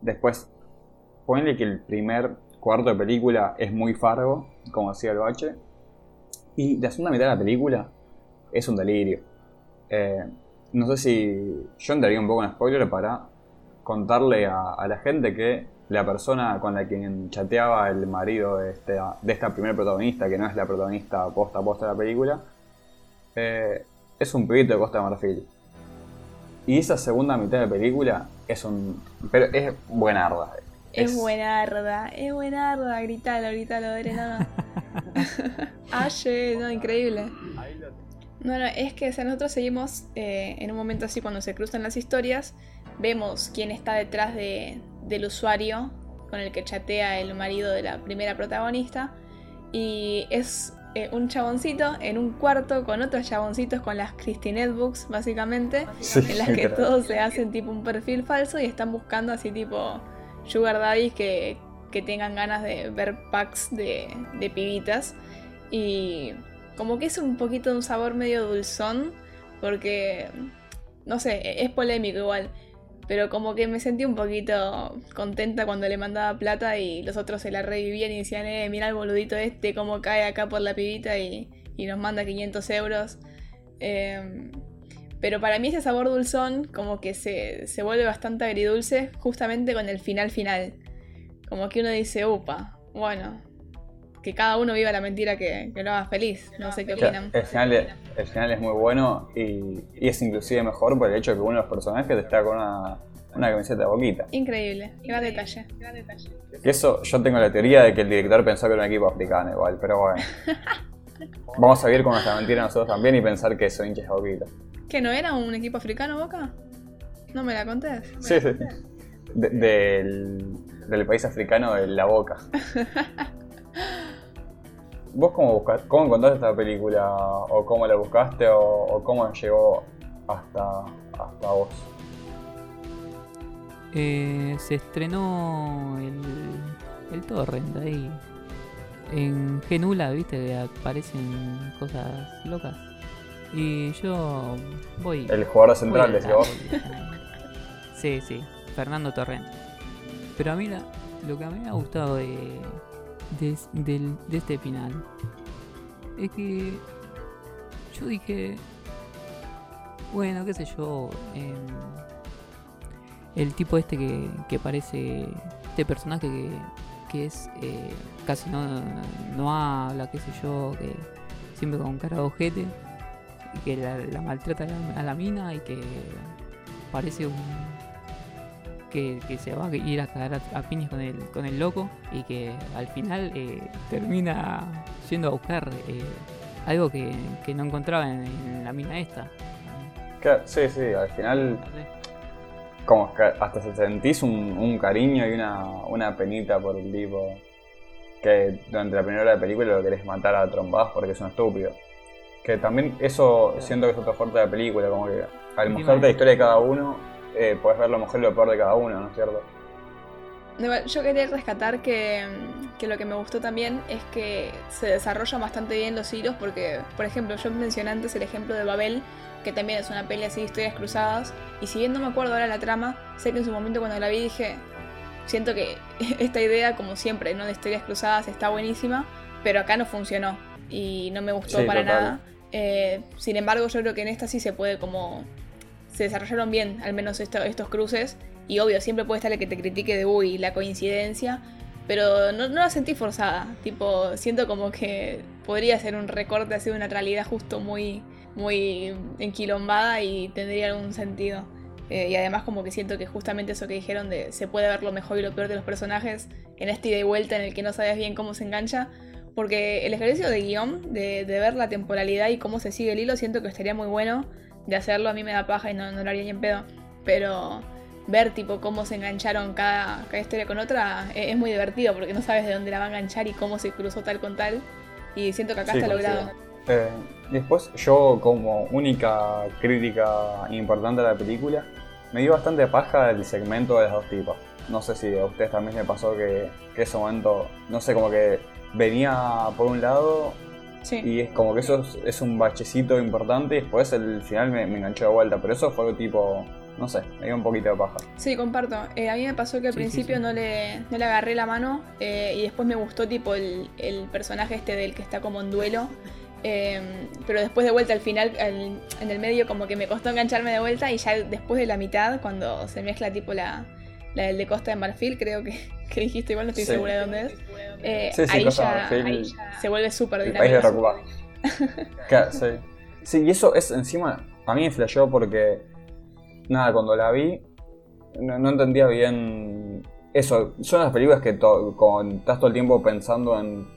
Después, ponle que el primer cuarto de película es muy Fargo, como decía el bache. Y la segunda mitad de la película es un delirio. Eh, no sé si yo entraría un poco en spoiler para contarle a, a la gente que la persona con la quien chateaba el marido de, este, de esta primer protagonista, que no es la protagonista posta a posta de la película, eh, es un pibito de Costa de Marfil. Y esa segunda mitad de película es un. Pero es buenarda. Es, buenarda, es buenarda. Gritalo, gritalo, nada. Aye, no, increíble. No, no, es que nosotros seguimos eh, en un momento así cuando se cruzan las historias, vemos quién está detrás de, del usuario con el que chatea el marido de la primera protagonista. Y es eh, un chaboncito en un cuarto con otros chaboncitos con las Christine Books, básicamente, en las que todos se hacen tipo un perfil falso y están buscando así tipo sugar daddies que, que tengan ganas de ver packs de, de pibitas. Y como que es un poquito de un sabor medio dulzón, porque, no sé, es polémico igual. Pero como que me sentí un poquito contenta cuando le mandaba plata y los otros se la revivían y decían, eh, mira el boludito este, cómo cae acá por la pibita y, nos manda 500 euros. Em, pero para mí ese sabor dulzón como que se, se, vuelve bastante agridulce justamente con el final final. Como que uno dice, upa, bueno, que cada uno viva la mentira que, lo haga feliz. No sé qué opinan. El final, el final es muy bueno y, es inclusive mejor por el hecho de que uno de los personajes está con una, camiseta de boquita. Increíble, gran detalle, gran detalle. Y eso yo tengo la teoría de que el director pensó que era un equipo africano igual, pero bueno. Vamos a vivir con nuestra mentira nosotros también y pensar que son hinchas de boquita. ¿Que no era un equipo africano Boca? No me la contés. Sí, sí. del, del país africano de la Boca. ¿Vos cómo, cómo encontraste esta película? ¿O cómo la buscaste? ¿O, cómo llegó hasta, hasta vos? Eh, se estrenó el, el torrent ahí. En Genula, viste, que aparecen cosas locas. Y yo voy. El jugador central, de vos. sí, sí, Fernando Torrent. Pero a mí lo que a mí me ha gustado de, de, de este final. Es que yo dije, bueno, qué sé yo, em, el tipo este que, que parece, este personaje que, que es eh, casi no, no habla, qué sé yo, que siempre con cara de ojete, y que la, maltrata a la, a la mina y que parece un que, se va a ir a cagar a, piñas con el, con el loco y que al final eh, termina yendo a buscar eh, algo que, no encontraba en, la mina esta. sí, sí, al final como que hasta se sentís un, cariño y una, penita por el tipo que durante la primera hora de película lo querés matar a trombadas porque es un estúpido. Que también eso siento que es otro fuerte de la película, como que al mostrarte la historia de cada uno eh, puedes ver lo mejor y lo peor de cada uno, ¿no es cierto? Yo quería rescatar que, lo que me gustó también es que se desarrollan bastante bien los hilos porque, por ejemplo, yo mencioné antes el ejemplo de Babel, que también es una peli así de historias cruzadas, y si bien no me acuerdo ahora la trama, sé que en su momento cuando la vi dije, siento que esta idea, como siempre, ¿no? de historias cruzadas está buenísima, pero acá no funcionó y no me gustó para nada. Eh, sin embargo, yo creo que en esta sí se puede como se desarrollaron bien, al menos estos cruces. Y obvio, siempre puede estar el que te critique de uy, la coincidencia. Pero no, la sentí forzada. Tipo, siento como que podría ser un recorte así de una realidad justo muy, muy enquilombada y tendría algún sentido. Eh, y además como que siento que justamente eso que dijeron de se puede ver lo mejor y lo peor de los personajes en este ida y vuelta en el que no sabes bien cómo se engancha. Porque el ejercicio de guion, de, de ver la temporalidad y cómo se sigue el hilo, siento que estaría muy bueno de hacerlo a mí me da paja y no, no lo haría ni en pedo. Pero ver tipo cómo se engancharon cada, cada historia con otra e, es, muy divertido porque no sabes de dónde la va a enganchar y cómo se cruzó tal con tal. Y siento que acá está logrado. Eh, después yo como única crítica importante de la película, me dio bastante paja el segmento de los dos tipos. No sé si a ustedes también me pasó que, que ese momento, no sé, como que venía por un lado y es como que eso es, un bachecito importante y después el final me, enganchó de vuelta. Pero eso fue tipo, no sé, me dio un poquito de paja. Sí, comparto. Eh, a mí me pasó que al principio No, le, no le agarré la mano eh, y después me gustó tipo el, personaje este del que está como en duelo. Eh, pero después de vuelta al final, en el medio como que me costó engancharme de vuelta y ya después de la mitad, cuando se mezcla tipo la, la del de Costa de Marfil, creo que, que dijiste, igual no estoy segura de dónde es. Eh, ahí, ya, se vuelve súper dinámico. El país de sí. Sí, y eso es encima, a mí me flasheó porque, nada, cuando la vi, no, no entendía bien eso. Son las películas que to- con- estás todo el tiempo pensando en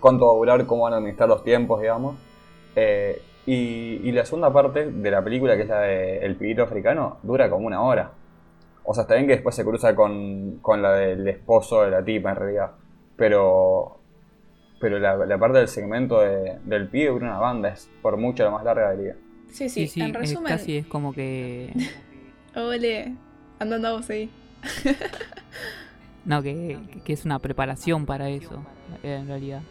cuánto va a durar, cómo van a administrar los tiempos, digamos. Eh, y, y la segunda parte de la película, que es la de El pibito africano, dura como una hora. O sea, está bien que después se cruza con, con la del esposo de la tipa, en realidad. Pero pero la, la parte del segmento de- del pibe dura una banda, es por mucho la más larga del día. Sí, sí, Sí, sí, en resumen. casi es como que. Ole, andando a vos ahí. No, que, que es una preparación para eso, en realidad.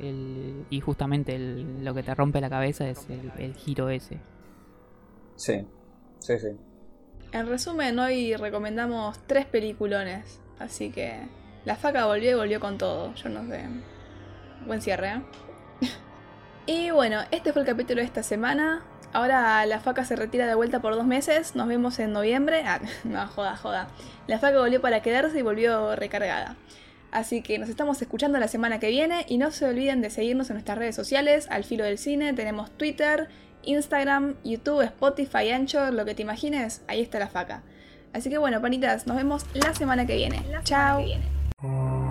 El- y justamente el- lo que te rompe la cabeza es el, el giro ese. Sí, sí, sí. En resumen, hoy recomendamos tres peliculones. Así que la faca volvió y volvió con todo. Yo no sé. Buen cierre, ¿eh? y bueno, este fue el capítulo de esta semana. Ahora la faca se retira de vuelta por dos meses. Nos vemos en noviembre. Ah, no, joda, joda. La faca volvió para quedarse y volvió recargada. Así que nos estamos escuchando la semana que viene y no se olviden de seguirnos en nuestras redes sociales, al filo del cine, tenemos Twitter, Instagram, YouTube, Spotify, Anchor, lo que te imagines, ahí está la faca. Así que bueno, panitas, nos vemos la semana que viene. Chao.